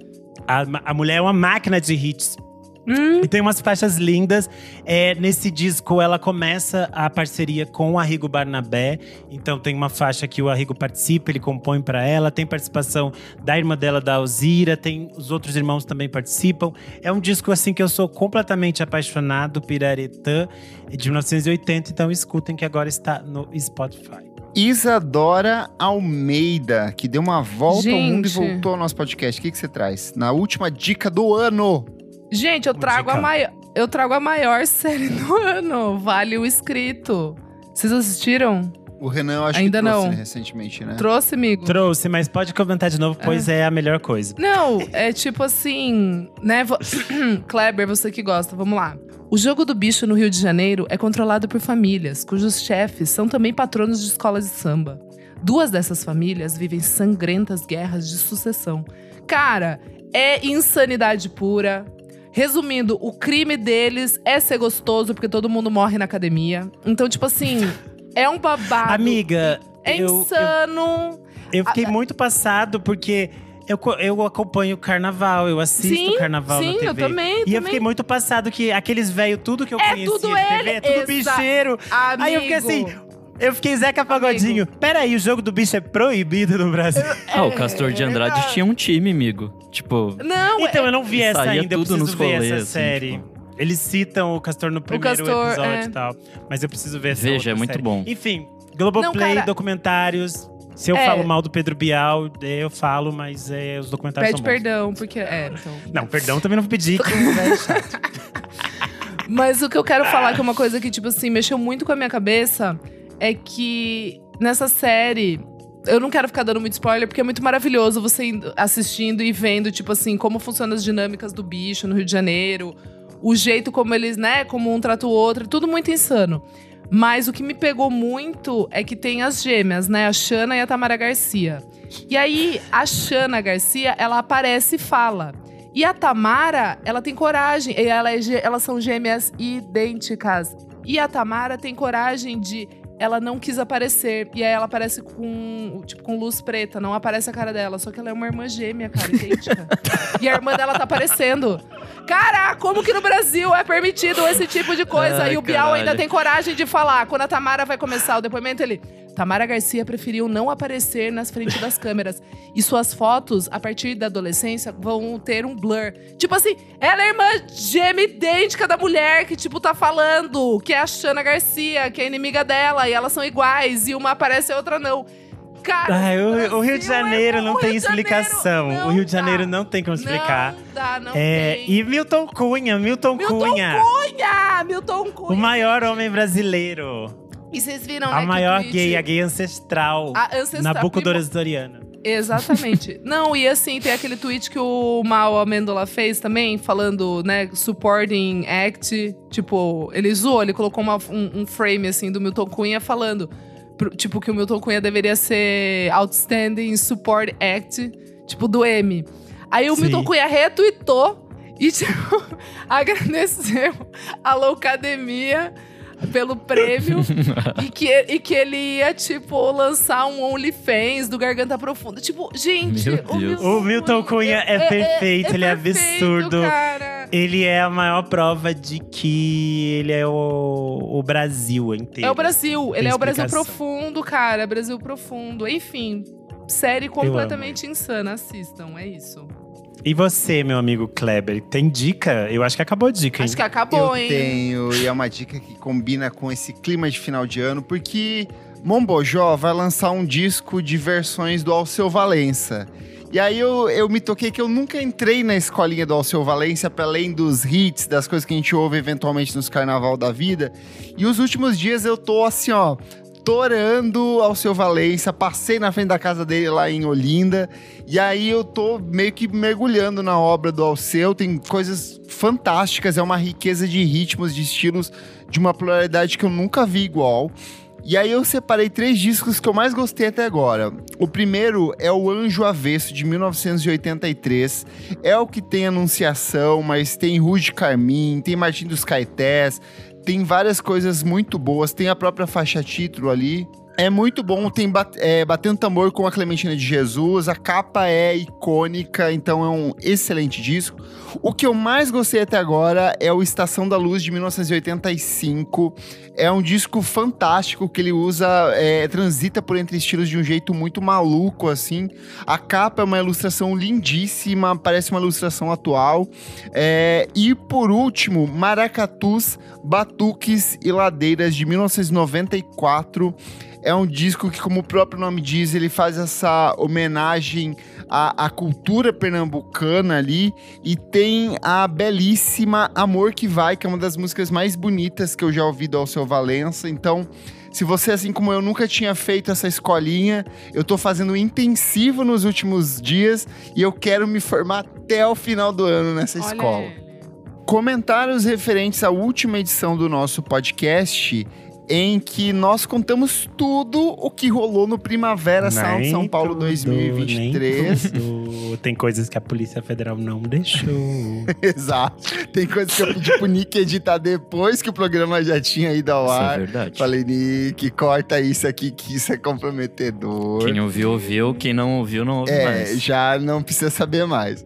A, a mulher é uma máquina de hits. E tem umas faixas lindas. É, nesse disco, ela começa a parceria com o Arrigo Barnabé. Então, tem uma faixa que o Arrigo participa, ele compõe pra ela. Tem participação da irmã dela, da Alzira. Tem os outros irmãos também participam. É um disco, assim, que eu sou completamente apaixonado. Piraretã, de 1980. Então, escutem que agora está no Spotify. Isadora Almeida, que deu uma volta ao mundo e Gente. voltou ao nosso podcast. O que, que você traz? Na última dica do ano. Gente, eu trago, a maior, eu trago a maior (laughs) série do ano. Vale o escrito. Vocês assistiram? O Renan, eu acho Ainda que trouxe não. recentemente, né? Trouxe, amigo? Trouxe, mas pode comentar de novo, pois é a melhor coisa. Não, é tipo assim, né? (clears throat) Kleber, você que gosta, vamos lá. O jogo do bicho no Rio de Janeiro é controlado por famílias, cujos chefes são também patronos de escolas de samba. Duas dessas famílias vivem sangrentas guerras de sucessão. Cara, é insanidade pura. Resumindo, o crime deles é ser gostoso, porque todo mundo morre na academia. Então, tipo assim, (laughs) é um babado. Amiga, É eu, eu, insano. eu fiquei muito passado porque eu, eu acompanho o carnaval, eu assisto Sim, carnaval sim, na TV. eu também, E eu fiquei muito passado que aqueles velhos, tudo que eu É conhecia tudo de TV, é tudo exa- bicheiro. Aí eu fiquei assim, Amigo. eu fiquei Zeca Pagodinho. Peraí, o jogo do bicho é proibido no Brasil. Ah, o Castor de Andrade cara. tinha um time, amigo. Tipo, Não, então é- eu não vi essa ainda, eu tudo preciso nos ver rolês, essa assim, série. tipo. Eles citam o Castor no primeiro Castor, episódio é. e tal. Mas eu preciso ver essa Veja, outra é muito série. bom. Enfim, Globoplay, Não, cara. documentários. Se eu É. falo mal do Pedro Bial, eu falo, mas é, os documentários pede são bons. perdão, porque. É, então. Não, perdão também não vou pedir, é. (laughs) Mas o que eu quero falar, que é uma coisa que, tipo assim, mexeu muito com a minha cabeça, é que nessa série. Eu não quero ficar dando muito spoiler, porque é muito maravilhoso você indo- assistindo e vendo, tipo assim, como funcionam as dinâmicas do bicho no Rio de Janeiro, o jeito como eles, né, como um trata o outro, é tudo muito insano. Mas o que me pegou muito é que tem as gêmeas, né? A Xana e a Tamara Garcia. E aí, a Xana Garcia, ela aparece e fala. E a Tamara, ela tem coragem. e ela é elas são gêmeas idênticas. E a Tamara tem coragem de. Ela não quis aparecer. E aí ela aparece com, tipo, com luz preta. Não aparece a cara dela. Só que ela é uma irmã gêmea, cara, idêntica. (laughs) e a irmã dela tá aparecendo. Cara, como que no Brasil é permitido esse tipo de coisa? Ai, e o Bial ainda tem coragem de falar. Quando a Tamara vai começar o depoimento, ele. Tamara Garcia preferiu não aparecer nas frentes das câmeras. E suas fotos, a partir da adolescência, vão ter um blur. Tipo assim, ela é irmã gêmea idêntica da mulher que, tipo, tá falando, que é a Xana Garcia, que é inimiga dela, e elas são iguais, e uma aparece e a outra não. Cara, Ai, o, o Rio de é Janeiro não o tem Rio de Janeiro explicação. não o Rio de dá. Janeiro não tem como explicar. Não dá, não É, tem. e Milton Cunha, Milton, Milton Cunha, Cunha! Milton Cunha! o maior homem brasileiro. E vocês viram, né, a que o maior tweet- gay, a gay ancestral. A ancestral- Nabucodonosoriana. Exatamente. Não, e assim, tem aquele tweet que o Mal Amendola fez também, falando, né, supporting act. Tipo, ele zoou, ele colocou uma- um, um frame, assim, do Milton Cunha falando, tipo, que o Milton Cunha deveria ser outstanding support act, tipo, do M. Aí o Sim. Milton Cunha retweetou E, tipo, (laughs) agradeceu a Loucademia pelo prêmio (laughs) e, que, e que ele ia, tipo, lançar um OnlyFans do Garganta Profunda. Tipo, gente, Meu o Milton Cunha é perfeito, ele é perfeito, absurdo. Cara. Ele é a maior prova de que ele é o, o Brasil inteiro. É o Brasil, ele é o Brasil profundo, cara. Brasil profundo. Enfim, série completamente insana. Assistam, é isso. E você, meu amigo Kleber, tem dica? Eu acho que acabou a dica, hein? Acho que acabou, eu hein? tenho, e é uma dica que combina com esse clima de final de ano, porque Mombojó vai lançar um disco de versões do Alceu Valença. E aí eu, eu me toquei que eu nunca entrei na escolinha do Alceu Valença, para além dos hits, das coisas que a gente ouve eventualmente nos carnaval da vida. E os últimos dias eu tô assim, ó, torando Alceu Valença, passei na frente da casa dele lá em Olinda, e aí eu tô meio que mergulhando na obra do Alceu, tem coisas fantásticas, é uma riqueza de ritmos, de estilos, de uma pluralidade que eu nunca vi igual. E aí eu separei três discos que eu mais gostei até agora. O primeiro é o Anjo Avesso, de 1983. É o que tem Anunciação, mas tem Rude Carmim, tem Martim dos Caetés, tem várias coisas muito boas, tem a própria faixa título ali. É muito bom, tem bat- é, Batendo Tambor com a Clementina de Jesus, a capa é icônica, então é um excelente disco. O que eu mais gostei até agora é o Estação da Luz de 1985. É um disco fantástico que ele usa, é, transita por entre estilos de um jeito muito maluco, assim. A capa é uma ilustração lindíssima, parece uma ilustração atual. É, e por último, Maracatus, Batuques e Ladeiras de 1994. É um disco que, como o próprio nome diz, ele faz essa homenagem à, à cultura pernambucana ali. E tem a belíssima Amor Que Vai, que é uma das músicas mais bonitas que eu já ouvi do Alceu Valença. Então, se você, assim como eu, nunca tinha feito essa escolinha, eu tô fazendo intensivo nos últimos dias e eu quero me formar até o final do ano nessa Olha escola. Comentários referentes à última edição do nosso podcast, em que nós contamos tudo o que rolou no Primavera Sound São Paulo tudo, 2023. nem tudo. Tem coisas que a Polícia Federal não deixou. (laughs) Exato. Tem coisas que eu pedi pro Nick editar depois que o programa já tinha ido ao Isso é ar. verdade. Falei, Nick, corta isso aqui que isso é comprometedor. Quem ouviu, ouviu. Quem não ouviu, não ouve É, mais. já não precisa saber mais.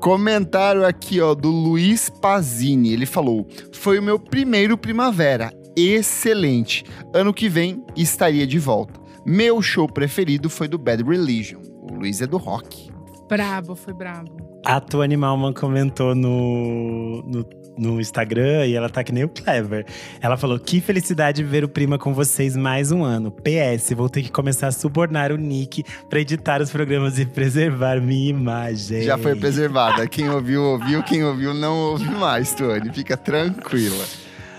Comentário aqui, ó, do Luiz Pazini. Ele falou: Foi o meu primeiro primavera. Excelente. Ano que vem estaria de volta. Meu show preferido foi do Bad Religion. O Luiz é do rock. Brabo, foi brabo. A Tua Animalman comentou no, no, no Instagram e ela tá que nem o Clever. Ela falou: Que felicidade ver o Prima com vocês mais um ano. PS, vou ter que começar a subornar o Nick pra editar os programas e preservar minha imagem. Já foi preservada. Quem ouviu, ouviu. Quem ouviu, não ouve mais, Tony. Fica tranquila.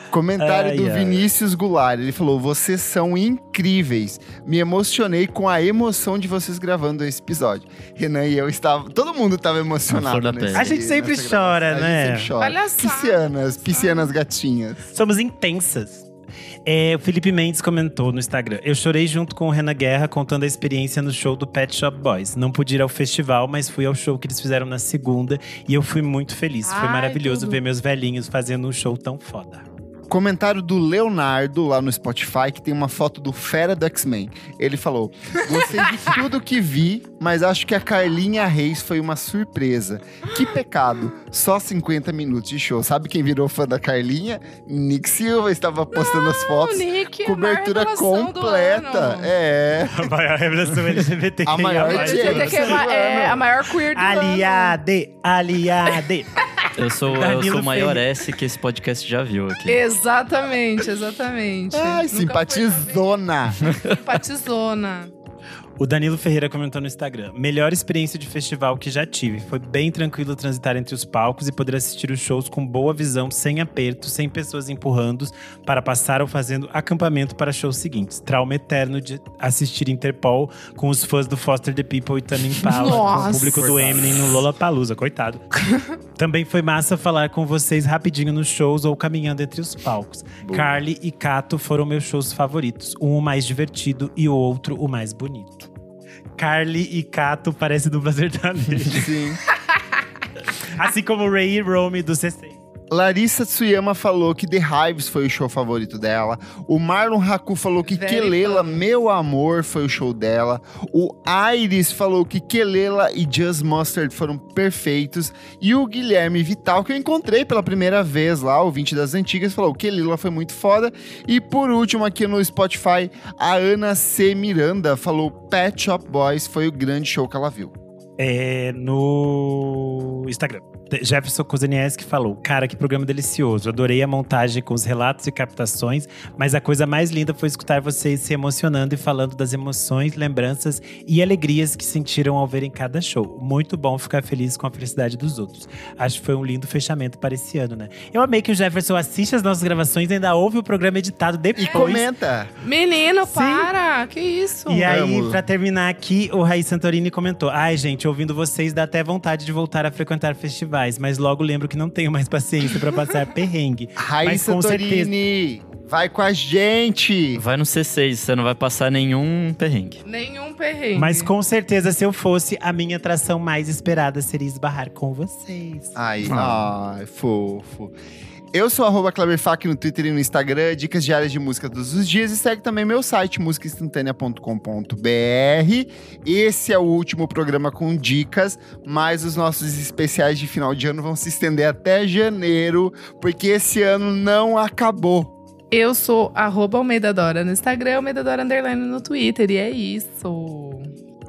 Comentário Ai, do ai. Vinícius Goulart. Ele falou: Vocês são incríveis. Me emocionei com a emoção de vocês gravando esse episódio. Renan e eu estava. Todo mundo estava emocionado. nesse-. A gente sempre chora, gravação. né? A gente sempre chora. Palhaçada. Piscianas, piscianas gatinhas. Somos intensas. É, o Felipe Mendes comentou no Instagram. Eu chorei junto com o Renan Guerra contando a experiência no show do Pet Shop Boys. Não pude ir ao festival, mas fui ao show que eles fizeram na segunda e eu fui muito feliz. Foi Ai, maravilhoso tudo. ver meus velhinhos fazendo um show tão foda. Comentário do Leonardo lá no Spotify, que tem uma foto do Fera do X-Men. Ele falou: Gostei de tudo que vi, mas acho que a Carlinha Reis foi uma surpresa. Que pecado, só 50 minutos de show. Sabe quem virou fã da Carlinha? Nick Silva estava postando as O fotos. Nick, Cobertura a completa. ano. É. A maior revelação LGBT. A maior é, é a maior queer do ano. Aliade, aliade. Eu sou, eu sou o maior. S que esse podcast já viu aqui. Exatamente, exatamente. Ai, Nunca simpatizona. foi Simpatizona. O Danilo Ferreira comentou no Instagram: Melhor experiência de festival que já tive. Foi bem tranquilo transitar entre os palcos e poder assistir os shows com boa visão, sem aperto, sem pessoas empurrando para passar ou fazendo acampamento para shows seguintes. Trauma eterno de assistir Interpol com os fãs do Foster the People e Tame Impala, com o público do Eminem no Lollapalooza, coitado. (laughs) Também foi massa falar com vocês rapidinho nos shows ou caminhando entre os palcos. Carly e Cato foram meus shows favoritos. Um o mais divertido e o outro o mais bonito. Carly e Cato parece dupla sertaneja. Sim. Assim como Ray e Rome do C6. Larissa Tsuyama falou que The Hives foi o show favorito dela. O Marlon Haku falou que Very Kelela, fun. Meu Amor, foi o show dela. O Iris falou que Kelela e Just Mustard foram perfeitos. E o Guilherme Vital, que eu encontrei pela primeira vez lá, o 20 das antigas, falou que Kelela foi muito foda. E por último, aqui no Spotify, a Ana C. Miranda falou Pet Shop Boys foi o grande show que ela viu. É, no Instagram. Jefferson Kozenieski falou: Cara, que programa delicioso. Adorei a montagem com os relatos e captações, mas a coisa mais linda foi escutar vocês se emocionando e falando das emoções, lembranças e alegrias que sentiram ao verem cada show. Muito bom ficar feliz com a felicidade dos outros. Acho que foi um lindo fechamento para esse ano, né? Eu amei que o Jefferson assiste as nossas gravações e ainda ouve o programa editado depois. E comenta. Menino, para! Que isso? E aí, Amo. pra terminar aqui, o Raí Santorini comentou: Ai, gente, ouvindo vocês dá até vontade de voltar a frequentar festivais, mas logo lembro que não tenho mais paciência pra passar (laughs) perrengue. Raíssa com certeza. Torini, vai com a gente. Vai no C6, você não vai passar nenhum perrengue. Nenhum perrengue. Mas com certeza, se eu fosse, a minha atração mais esperada seria esbarrar com vocês. Ai, ai, fofo. Eu sou arroba Kleberfac no Twitter e no Instagram, dicas diárias de música todos os dias. E segue também meu site, musicainstantanea.com.br. Esse é o último programa com dicas, mas os nossos especiais de final de ano vão se estender até janeiro, porque esse ano não acabou. Eu sou arroba Almeida Dora no Instagram, Almeida Dora Underline no Twitter. E é isso.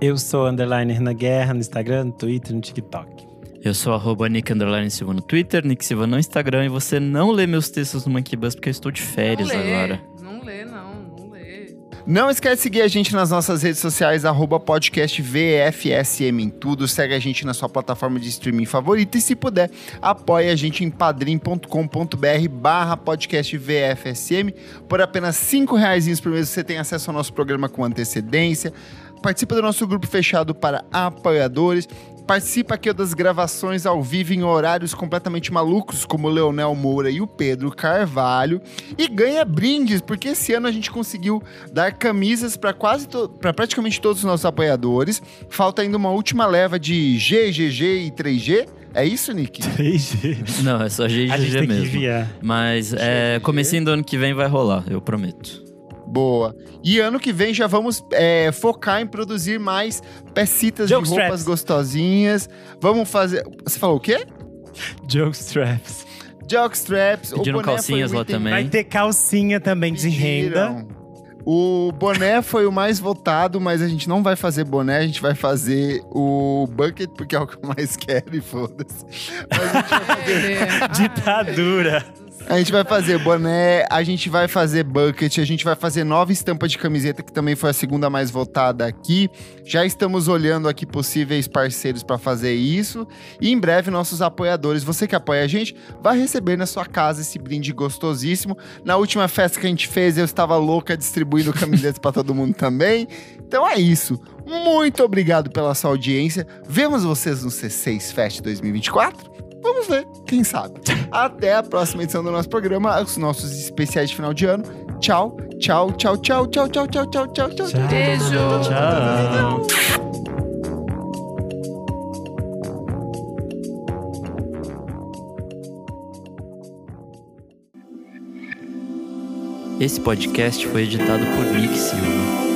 Eu sou underline na guerra no Instagram, no Twitter, no TikTok. Eu sou arroba Nick Underline Silva no Twitter, Nick Silva no Instagram. E você não lê meus textos no Monkey Bus porque eu estou de férias não lê, agora. Não lê, não. Não lê. Não esquece de seguir a gente nas nossas redes sociais, arroba podcast VFSM em tudo. Segue a gente na sua plataforma de streaming favorita e, se puder, apoie a gente em padrim.com.br barra podcast VFSM. Por apenas cinco reais por mês você tem acesso ao nosso programa com antecedência. Participa do nosso grupo fechado para apoiadores. Participa aqui das gravações ao vivo em horários completamente malucos, como o Leonel Moura e o Pedro Carvalho. E ganha brindes, porque esse ano a gente conseguiu dar camisas para quase para praticamente todos os nossos apoiadores. Falta ainda uma última leva de GGG e 3G. É isso, Nick? (laughs) 3G. Não, é só A gente GGG mesmo. Mas é, GGG. comecinho do ano que vem vai rolar, eu prometo. Boa. E ano que vem já vamos é, focar em produzir mais pecitas Joke de roupas straps. gostosinhas. Vamos fazer. Você falou o quê? Jokestraps. Jockstraps. foi calcinhas lá item também. Vai ter calcinha também de renda. Pediram. O boné foi o mais votado, mas a gente não vai fazer boné, a gente vai fazer o bucket, porque é o que eu mais quero e foda-se. Mas a gente vai fazer- (laughs) Ditadura. A gente vai fazer boné, a gente vai fazer bucket, a gente vai fazer nova estampa de camiseta, que também foi a segunda mais votada aqui. Já estamos olhando aqui possíveis parceiros para fazer isso. E em breve, nossos apoiadores, você que apoia a gente, vai receber na sua casa esse brinde gostosíssimo. Na última festa que a gente fez, eu estava louca distribuindo camisetas (laughs) para todo mundo também. Então é isso. Muito obrigado pela sua audiência. Vemos vocês no C6 Fest 2024. Vamos ver, quem sabe. Até a próxima edição do nosso programa, os nossos especiais de final de ano. Tchau, tchau, tchau, tchau, tchau, tchau, tchau, tchau, tchau, tchau. Tchau. Beijo. Tchau. Esse podcast foi editado por Nick Silva.